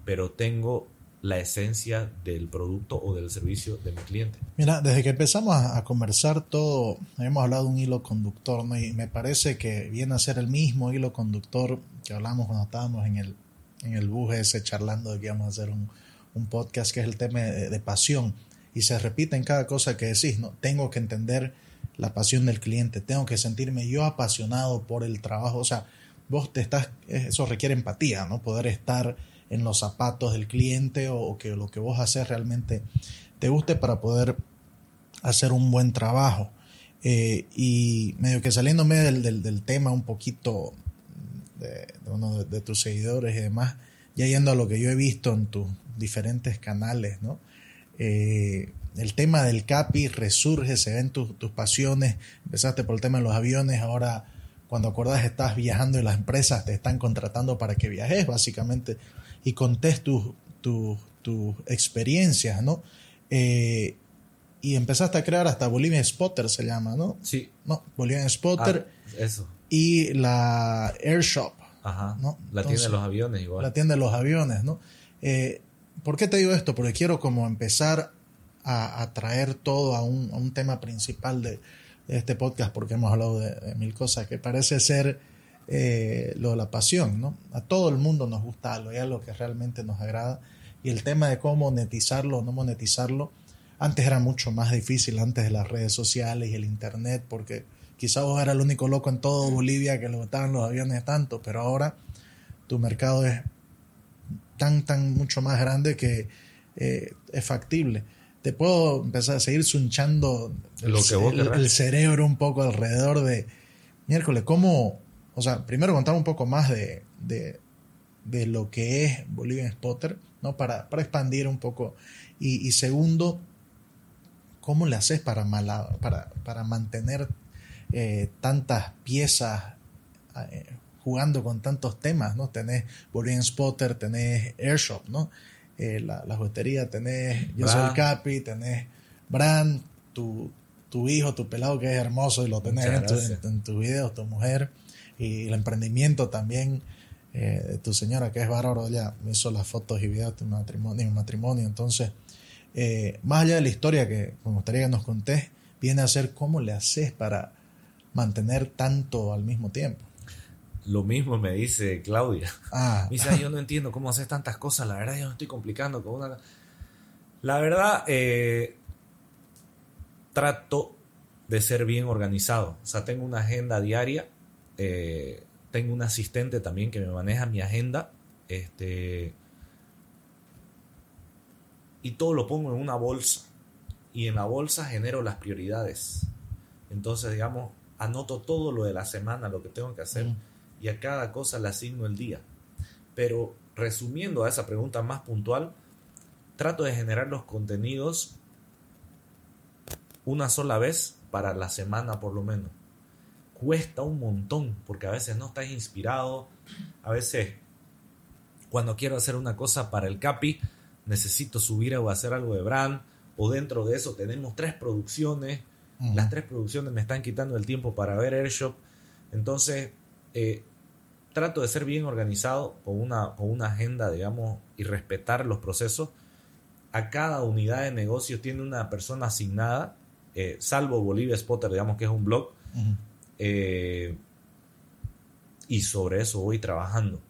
pero tengo la esencia del producto o del servicio de mi cliente. Mira, desde que empezamos a, conversar todo, hemos hablado de un hilo conductor, ¿no? Y me parece que viene a ser el mismo hilo conductor que hablamos cuando estábamos en el, en el bus ese charlando de que íbamos a hacer un, un podcast, que es el tema de, de, pasión. Y se repite en cada cosa que decís, ¿no? Tengo que entender la pasión del cliente, tengo que sentirme yo apasionado por el trabajo. O sea, vos te estás, eso requiere empatía, ¿no? Poder estar en los zapatos del cliente o, que lo que vos haces realmente te guste para poder hacer un buen trabajo. Eh, y medio que saliéndome del, del, tema un poquito de, de uno de, tus seguidores y demás, ya yendo a lo que yo he visto en tus diferentes canales, ¿no? Eh, el tema del CAPI resurge, se ven tus, tus pasiones, empezaste por el tema de los aviones, ahora cuando acordás estás viajando y las empresas te están contratando para que viajes, básicamente y contés tus tu, tu experiencias, ¿no? Eh, y empezaste a crear hasta Bolivian Spotter, se llama, ¿no? Sí. No, Bolivian Spotter. Ah, eso. Y la Airshop. Ajá. ¿no? La Entonces, tienda de los aviones igual. La tienda de los aviones, ¿no? Eh, ¿Por qué te digo esto? Porque quiero como empezar a, a traer todo a un, a un tema principal de, de, este podcast, porque hemos hablado de, de mil cosas que parece ser eh, lo de la pasión, ¿no? A todo el mundo nos gusta algo, y algo que realmente nos agrada. Y el tema de cómo monetizarlo o no monetizarlo, antes era mucho más difícil, antes de las redes sociales y el internet, porque quizás vos eras el único loco en todo Bolivia que le gustaban los aviones tanto, pero ahora tu mercado es tan, tan mucho más grande que eh, es factible. Te puedo empezar a seguir sunchando el, el, el cerebro un poco alrededor de miércoles, ¿cómo, o sea, primero contamos un poco más de, de, de lo que es Bolivian Spotter, ¿no? Para, para expandir un poco. Y, y, segundo, ¿cómo le haces para, mala, para, para mantener eh, tantas piezas eh, jugando con tantos temas, ¿no? Tenés Bolivian Spotter, tenés Airshop, ¿no? Eh, la, la juguetería, tenés Yo soy el Capi, tenés Brand, tu, tu hijo, tu pelado que es hermoso y lo tenés en, tu, en, en tus videos, tu mujer y el emprendimiento también eh, de tu señora, que es bárbaro, ya me hizo las fotos y videos de mi matrimonio. Mi matrimonio. Entonces, eh, más allá de la historia que me gustaría que nos contés, viene a ser cómo le haces para mantener tanto al mismo tiempo. Lo mismo me dice Claudia. Ah. Me dice, yo no entiendo cómo haces tantas cosas, la verdad yo me estoy complicando con una... La verdad, eh, trato de ser bien organizado. O sea, tengo una agenda diaria eh, tengo un asistente también que me maneja mi agenda. Este, y todo lo pongo en una bolsa. Y en la bolsa genero las prioridades. Entonces, digamos, anoto todo lo de la semana, lo que tengo que hacer. Y a cada cosa le asigno el día. Pero resumiendo a esa pregunta más puntual, trato de generar los contenidos una sola vez para la semana por lo menos. Cuesta un montón porque a veces no estás inspirado, a veces cuando quiero hacer una cosa para el CAPI necesito subir o hacer algo de brand o dentro de eso tenemos tres producciones, las tres producciones me están quitando el tiempo para ver Airshop, entonces eh, trato de ser bien organizado con una, con una agenda, digamos, y respetar los procesos. A cada unidad de negocio tiene una persona asignada eh, salvo Bolivia Spotter, digamos que es un blog, eh, y sobre eso voy trabajando,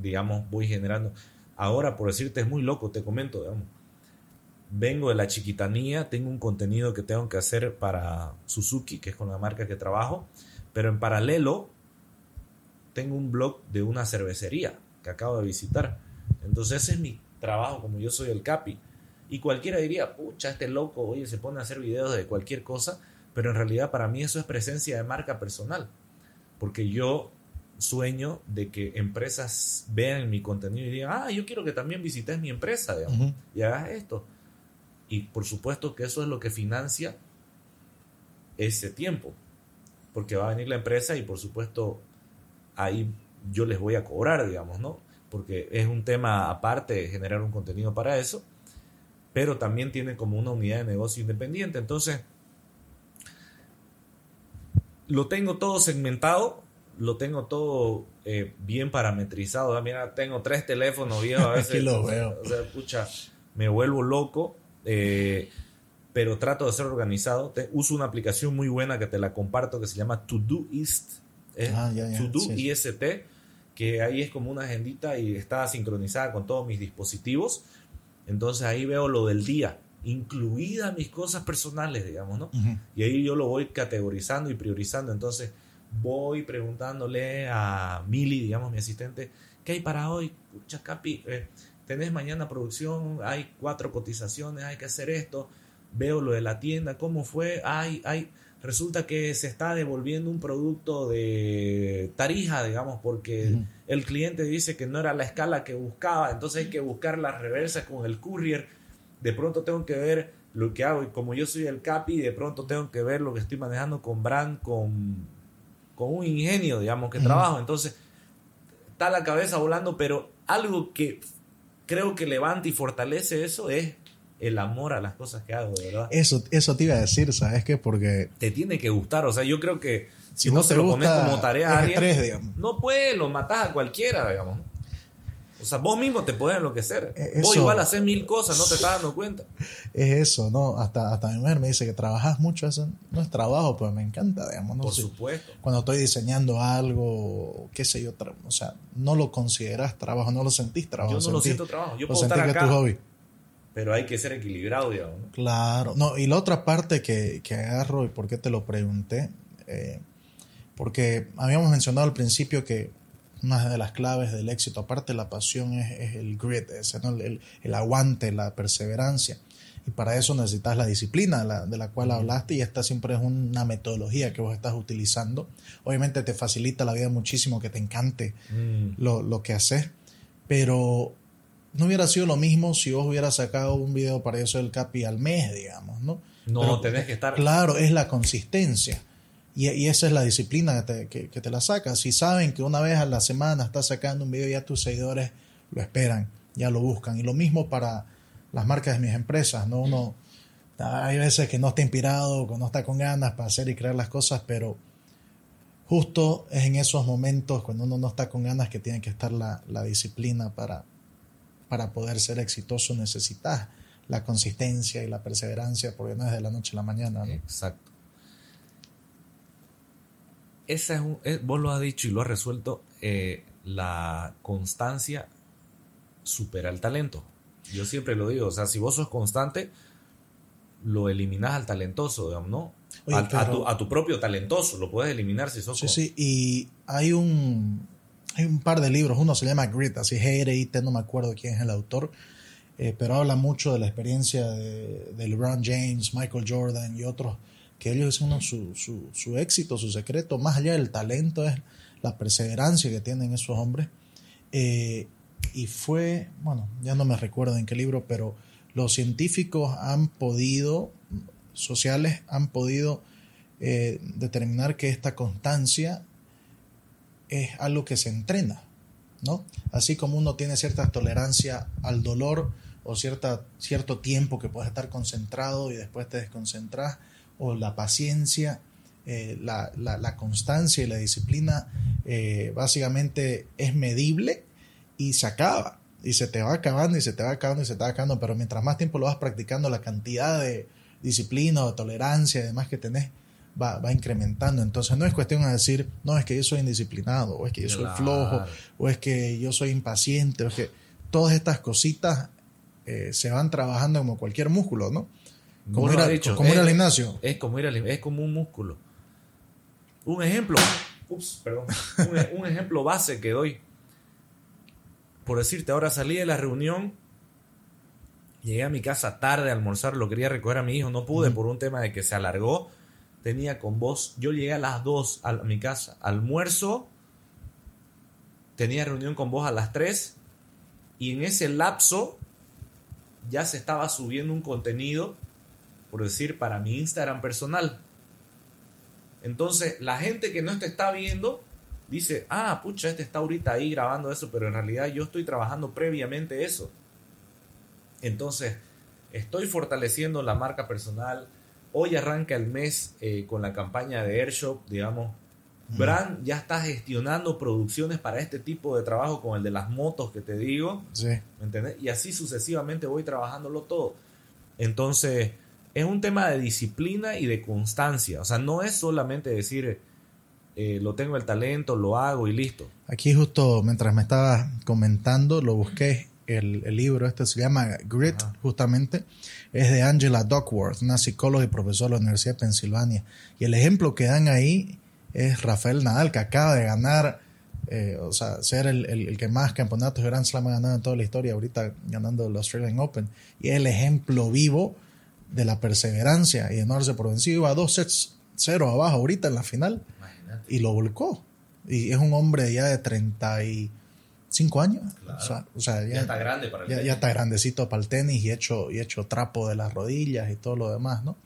digamos, voy generando. Ahora, por decirte, es muy loco, te comento. Vengo de la chiquitanía, tengo un contenido que tengo que hacer para Suzuki, que es con la marca que trabajo, pero en paralelo tengo un blog de una cervecería que acabo de visitar. Entonces ese es mi trabajo, como yo soy el capi. Y cualquiera diría, pucha, este loco, oye, se pone a hacer videos de cualquier cosa, pero en realidad para mí eso es presencia de marca personal, porque yo sueño de que empresas vean mi contenido y digan, ah, yo quiero que también visites mi empresa, digamos, y hagas esto. Y por supuesto que eso es lo que financia ese tiempo, porque va a venir la empresa y por supuesto ahí yo les voy a cobrar, digamos, ¿no? Porque es un tema aparte generar un contenido para eso pero también tiene como una unidad de negocio independiente. Entonces, lo tengo todo segmentado, lo tengo todo eh, bien parametrizado. Mira, tengo tres teléfonos viejos a veces. lo veo. O sea, pucha, me vuelvo loco, eh, pero trato de ser organizado. uso una aplicación muy buena que te la comparto que se llama Todoist. ¿eh? Ah, IST, que ahí es como una agendita y está sincronizada con todos mis dispositivos entonces ahí veo lo del día, incluidas mis cosas personales, digamos, ¿no? Y ahí yo lo voy categorizando y priorizando. Entonces voy preguntándole a Mili, digamos, mi asistente, ¿qué hay para hoy? Pucha, Capi, eh, tenés mañana producción, hay cuatro cotizaciones, hay que hacer esto. Veo lo de la tienda, ¿cómo fue? Hay, hay, resulta que se está devolviendo un producto de Tarija, digamos, porque el cliente dice que no era la escala que buscaba, entonces hay que buscar la reversa con el courier. De pronto tengo que ver lo que hago y como yo soy el capi, de pronto tengo que ver lo que estoy manejando con brand, con, con un ingenio, digamos, que trabajo. Entonces, está la cabeza volando, pero algo que creo que levanta y fortalece eso es el amor a las cosas que hago, verdad. Eso, eso te iba a decir, ¿sabes qué? Porque... Te tiene que gustar, o sea, yo creo que si, no se lo pones como tarea a alguien, no puede, lo matas a cualquiera, digamos. O sea, vos mismo te puedes enloquecer. E, vos igual haces mil cosas, no te estás dando cuenta. Es eso, ¿no? Hasta, hasta mi mujer me dice que trabajas mucho, eso no es trabajo, pero me encanta, digamos. Por supuesto. Cuando estoy diseñando algo, qué sé yo, o sea, no lo consideras trabajo, no lo sentís trabajo. Yo no lo siento trabajo, yo puedo estar acá. Que es tu hobby pero hay que ser equilibrado, digamos. Claro, no, y la otra parte que, que agarro y por qué te lo pregunté, eh, porque habíamos mencionado al principio que una de las claves del éxito, aparte la pasión, es, el grit, el, el, aguante, la perseverancia. Y para eso necesitas la disciplina de la cual hablaste y esta siempre es una metodología que vos estás utilizando. Obviamente te facilita la vida muchísimo, que te encante mm. lo, lo que haces, pero no hubiera sido lo mismo si vos hubieras sacado un video para eso del Capi al mes, digamos, ¿no? No, tenés que estar. Claro, es la consistencia. Y, esa es la disciplina que te, que, te, la saca. Si saben que una vez a la semana estás sacando un video, ya tus seguidores lo esperan, ya lo buscan. Y lo mismo para las marcas de mis empresas, ¿no? Uno, hay veces que no está inspirado, que no está con ganas para hacer y crear las cosas, pero justo es en esos momentos cuando uno no está con ganas que tiene que estar la, la disciplina para, para poder ser exitoso necesitas la consistencia y la perseverancia, porque no es de la noche a la mañana. Exacto. Esa es un, vos lo has dicho y lo has resuelto, eh, la constancia supera el talento. Yo siempre lo digo, o sea, si vos sos constante, lo eliminas al talentoso, digamos, ¿no? Oye, a, tu, a tu propio talentoso, lo puedes eliminar si sos Sí, sí, y hay un, hay un par de libros, uno se llama Grit, así G-R-I-T, no me acuerdo quién es el autor, eh, pero habla mucho de la experiencia de, de LeBron James, Michael Jordan y otros, que ellos no, su, su, su éxito, su secreto, más allá del talento, es la perseverancia que tienen esos hombres. Eh, y fue, bueno, ya no me recuerdo en qué libro, pero los científicos han podido, sociales han podido eh, determinar que esta constancia es algo que se entrena, ¿no? Así como uno tiene cierta tolerancia al dolor o cierta, cierto tiempo que puedes estar concentrado y después te desconcentras, o la paciencia, eh, la, la- la constancia y la disciplina eh, básicamente es medible y se acaba. Y se te va acabando y se te va acabando y se te va acabando, pero mientras más tiempo lo vas practicando, la cantidad de disciplina o de tolerancia y demás que tenés va, va incrementando. Entonces no es cuestión de decir, no, es que yo soy indisciplinado, o es que yo soy flojo, o es que yo soy impaciente, o es que todas estas cositas eh, se van trabajando como cualquier músculo, ¿no? Como, No ir, lo a- ha dicho. como ir al gimnasio. Es como ir al- es como un músculo. Un ejemplo, ups, perdón, un, e- un ejemplo base que doy. Por decirte, ahora salí de la reunión, llegué a mi casa tarde a almorzar, lo quería recoger a mi hijo, no pude por un tema de que se alargó. Tenía con vos, yo llegué a las 2 a mi casa, almuerzo, tenía reunión con vos a las 3 y en ese lapso ya se estaba subiendo un contenido por decir, para mi Instagram personal. Entonces, la gente que no te está viendo dice, ah, pucha, este está ahorita ahí grabando eso, pero en realidad yo estoy trabajando previamente eso. Entonces, estoy fortaleciendo la marca personal. Hoy arranca el mes eh, con la campaña de Airshop, digamos. Brand ya está gestionando producciones para este tipo de trabajo con el de las motos que te digo. Sí. ¿Me entendés? Y así sucesivamente voy trabajándolo todo. Entonces, es un tema de disciplina y de constancia. O sea, no es solamente decir, eh, lo tengo el talento, lo hago y listo. Aquí justo mientras me estabas comentando, lo busqué, el, el libro este se llama Grit, Ajá. justamente, es de Angela Duckworth, una psicóloga y profesora de la Universidad de Pensilvania. Y el ejemplo que dan ahí es Rafael Nadal, que acaba de ganar, eh, o sea, ser el, el- el que más campeonatos de Grand Slam ha ganado en toda la historia, ahorita ganando el Australian Open. Y es el ejemplo vivo de la perseverancia y de no darse por vencido. Iba a dos sets cero abajo ahorita en la final Imagínate. y lo volcó. Y es un hombre ya de 35 años. Claro. O sea, o sea, ya, Ya está grande para el ya, tenis. ya está grandecito para el tenis y hecho, y hecho trapo de las rodillas y todo lo demás, ¿no?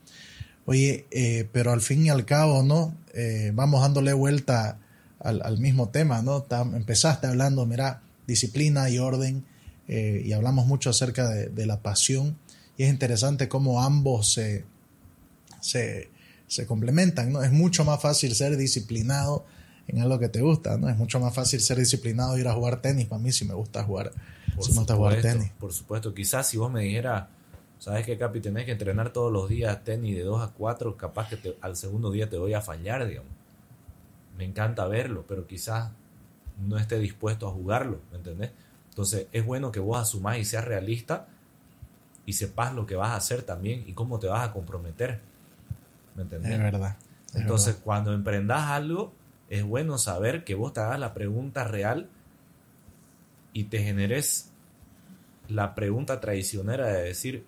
Oye, eh, pero al fin y al cabo, ¿no? Eh, vamos dándole vuelta al, al mismo tema, ¿no? Tam- empezaste hablando, mira, disciplina y orden, eh, y hablamos mucho acerca de, de la pasión, y es interesante cómo ambos se, se, se complementan, ¿no? Es mucho más fácil ser disciplinado en algo que te gusta, ¿no? Es mucho más fácil ser disciplinado e ir a jugar tenis. Para mí sí me gusta jugar, Por sí me gusta jugar tenis. Por supuesto, quizás si vos me dijeras, sabes que Capi, tenés que entrenar todos los días tenis de 2 a 4, capaz que te- al segundo día te voy a fallar, digamos. Me encanta verlo, pero quizás no esté dispuesto a jugarlo, ¿me entendés? Entonces es bueno que vos asumás y seas realista y sepas lo que vas a hacer también y cómo te vas a comprometer, ¿me entendés? Es verdad. es Entonces, verdad. cuando emprendas algo, es bueno saber que vos te hagas la pregunta real y te generes la pregunta traicionera de decir,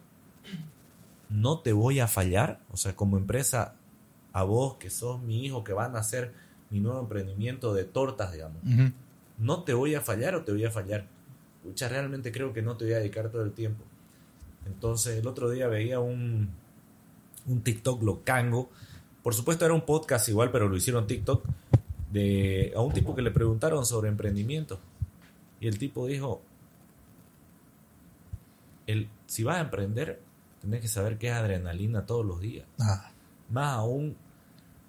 no te voy a fallar. O sea, como empresa, a vos que sos mi hijo, que van a hacer mi nuevo emprendimiento de tortas, digamos, no te voy a fallar o te voy a fallar. Pucha, realmente creo que no te voy a dedicar todo el tiempo. Entonces, el otro día veía un, un TikTok locango. Por supuesto, era un podcast igual, pero lo hicieron TikTok. De, a un tipo que le preguntaron sobre emprendimiento. Y el tipo dijo: el, Si vas a emprender, tenés que saber qué es adrenalina todos los días. Ah, Más aún,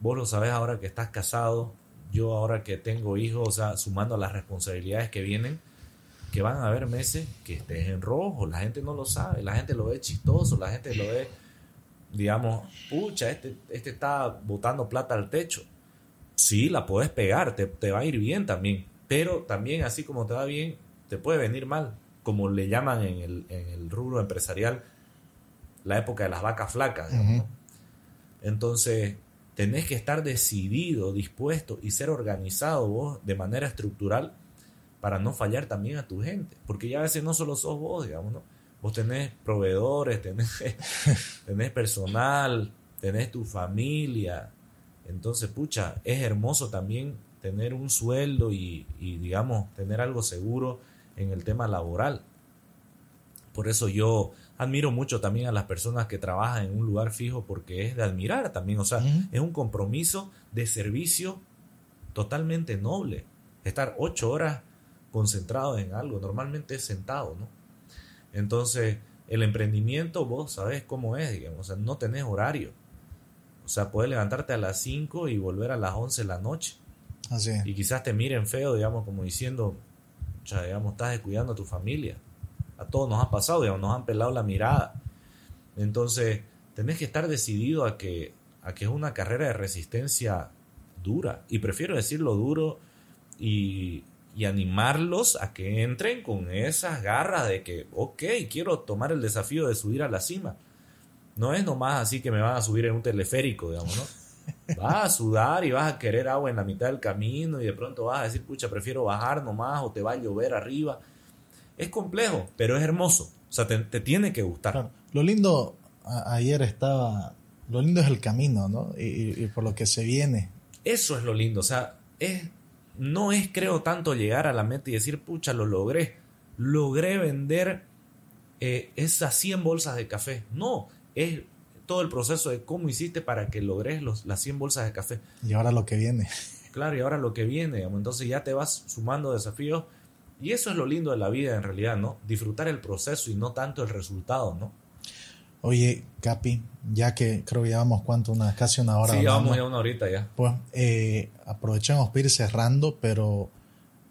vos lo sabés ahora que estás casado, yo ahora que tengo hijos, o sea, sumando las responsabilidades que vienen, que van a haber meses que estés en rojo, la gente no lo sabe, la gente lo ve chistoso, la gente lo ve, digamos, pucha, este, este está botando plata al techo. Sí, la puedes pegar, te, te va a ir bien también, pero también así como te va bien, te puede venir mal, como le llaman en el, en el rubro empresarial, la época de las vacas flacas. Entonces, tenés que estar decidido, dispuesto y ser organizado vos de manera estructural para no fallar también a tu gente. Porque ya a veces no solo sos vos, digamos, ¿no? Vos tenés proveedores, tenés, tenés personal, tenés tu familia. Entonces, pucha, es hermoso también tener un sueldo y, y, digamos, tener algo seguro en el tema laboral. Por eso yo admiro mucho también a las personas que trabajan en un lugar fijo porque es de admirar también, o sea, es un compromiso de servicio totalmente noble. Estar ocho horas concentrado en algo, normalmente es sentado, ¿no? Entonces, el emprendimiento, vos sabés cómo es, digamos, o sea, no tenés horario. O sea, puedes levantarte a las 5 y volver a las 11 de la noche. Así es. Y quizás te miren feo, digamos, como diciendo, o sea, digamos, estás descuidando a tu familia. A todos nos ha pasado, digamos, nos han pelado la mirada. Entonces, tenés que estar decidido a que, a que es una carrera de resistencia dura. Y prefiero decirlo duro y, y animarlos a que entren con esas garras de que, ok, quiero tomar el desafío de subir a la cima. No es nomás así que me van a subir en un teleférico, digamos, ¿no? Vas a sudar y vas a querer agua en la mitad del camino y de pronto vas a decir, pucha, prefiero bajar nomás o te va a llover arriba. Es complejo, pero es hermoso. O sea, te, te tiene que gustar. Claro. Lo lindo, ayer estaba, lo lindo es el camino, ¿no? Y, y- y por lo que se viene. Eso es lo lindo. O sea, es, no es, creo, tanto llegar a la meta y decir, pucha, lo logré. Logré vender eh, esas 100 bolsas de café. No, es todo el proceso de cómo hiciste para que logres los, las 100 bolsas de café. Y ahora lo que viene. Claro, y ahora lo que viene, digamos, entonces ya te vas sumando desafíos. Y eso es lo lindo de la vida en realidad, ¿no? Disfrutar el proceso y no tanto el resultado, ¿no? Oye, Capi, ya que creo que llevamos cuánto, una, casi una hora. sí, hablando, vamos ya una horita ya. Pues eh, aprovechemos para ir cerrando, pero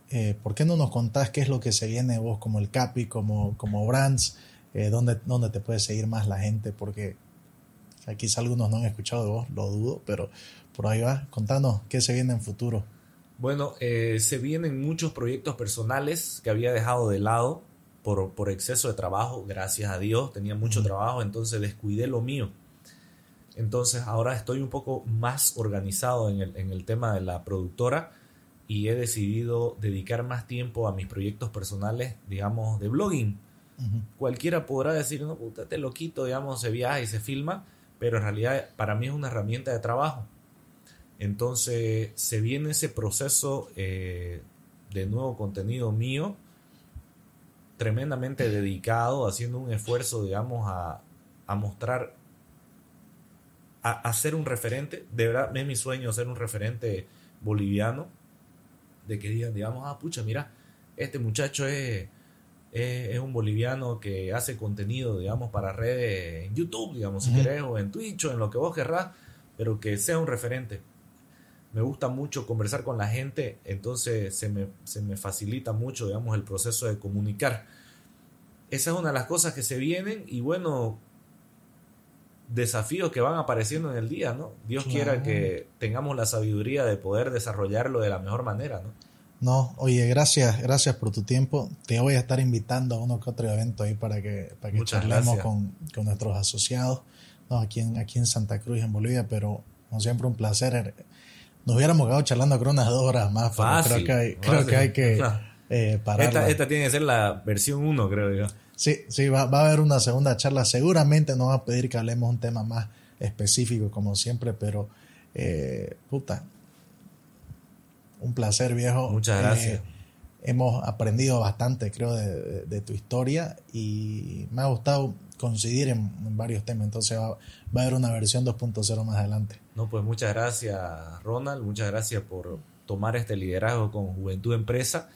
eh, ¿por qué no nos contás qué es lo que se viene vos como el Capi, como, como Brands? Eh, ¿dónde, ¿Dónde te puede seguir más la gente? Porque aquí algunos no han escuchado de vos, lo dudo, pero por ahí va. Contanos qué se viene en futuro. Bueno, eh, se vienen muchos proyectos personales que había dejado de lado por, por exceso de trabajo, gracias a Dios, tenía mucho trabajo, entonces descuidé lo mío. Entonces ahora estoy un poco más organizado en el, en el tema de la productora y he decidido dedicar más tiempo a mis proyectos personales, digamos, de blogging. Cualquiera podrá decir, no, puta, te lo quito, digamos, se viaja y se filma, pero en realidad para mí es una herramienta de trabajo. Entonces se viene ese proceso eh, de nuevo contenido mío, tremendamente dedicado, haciendo un esfuerzo, digamos, a, a mostrar, a, a ser un referente. De verdad, es mi sueño ser un referente boliviano, de que digan, digamos, ah, pucha, mira, este muchacho es, es, es un boliviano que hace contenido, digamos, para redes en YouTube, digamos, si Ujú. querés, o en Twitch, o en lo que vos querrás, pero que sea un referente. Me gusta mucho conversar con la gente, entonces se me, se me facilita mucho, digamos, el proceso de comunicar. Esa es una de las cosas que se vienen y bueno, desafíos que van apareciendo en el día, ¿no? Dios Claro. quiera que tengamos la sabiduría de poder desarrollarlo de la mejor manera, ¿no? No, oye, gracias, gracias por tu tiempo. Te voy a estar invitando a uno que otro evento ahí para que, para que Muchas charlemos con, con nuestros asociados no, aquí, en, aquí en Santa Cruz, en Bolivia, pero como siempre un placer. Nos hubiéramos quedado charlando creo unas dos horas más, Fácil, creo que hay, creo que, hay que eh, pararla. Esta, esta tiene que ser la versión 1, creo yo. Sí, sí, va, va a haber una segunda charla. Seguramente nos va a pedir que hablemos un tema más específico, como siempre, pero eh, puta, un placer, viejo. Muchas gracias. Eh, hemos aprendido bastante, creo, de, de- de tu historia y me ha gustado coincidir en, varios temas. Entonces va, va a haber una versión 2.0 más adelante. No, pues muchas gracias, Ronald. Muchas gracias por tomar este liderazgo con Juventud Empresa.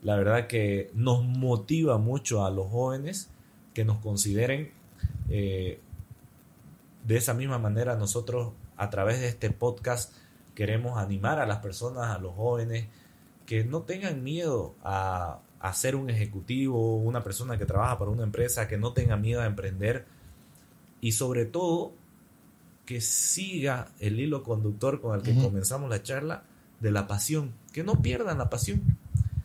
La verdad que nos motiva mucho a los jóvenes que nos consideren eh, de esa misma manera. Nosotros, a través de este podcast, queremos animar a las personas, a los jóvenes, que no tengan miedo a, a ser un ejecutivo, una persona que trabaja para una empresa, que no tenga miedo a emprender y sobre todo que siga el hilo conductor con el que comenzamos la charla de la pasión, que no pierdan la pasión,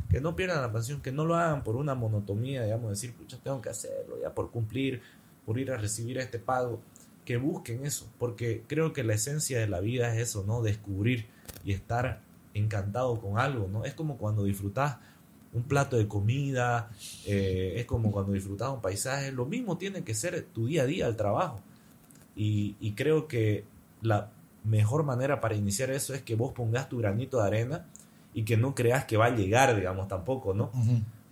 que no pierdan la pasión, que no lo hagan por una monotomía, digamos, decir, pucha, tengo que hacerlo ya por cumplir, por ir a recibir este pago, que busquen eso, porque creo que la esencia de la vida es eso, ¿no? Descubrir y estar encantado con algo, ¿no? Es como cuando disfrutas un plato de comida, eh, es como cuando disfrutas un paisaje, lo mismo tiene que ser tu día a día el trabajo. Y, y creo que la mejor manera para iniciar eso es que vos pongas tu granito de arena y que no creas que va a llegar, digamos, tampoco, ¿no?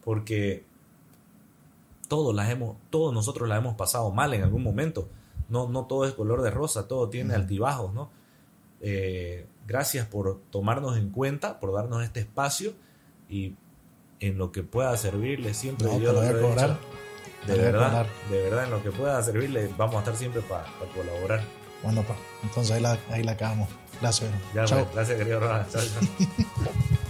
Porque todos, las hemos, todos nosotros la hemos pasado mal en algún momento. No, no todo es color de rosa, todo tiene altibajos, ¿no? Eh, gracias por tomarnos en cuenta, por darnos este espacio y en lo que pueda servirle siempre yo lo de verdad, de verdad en lo que pueda servirle vamos a estar siempre para colaborar. Bueno, pa, entonces ahí la, ahí la acabamos. Gracias. Ya, Chao. Pues, gracias, querido Chao, chao.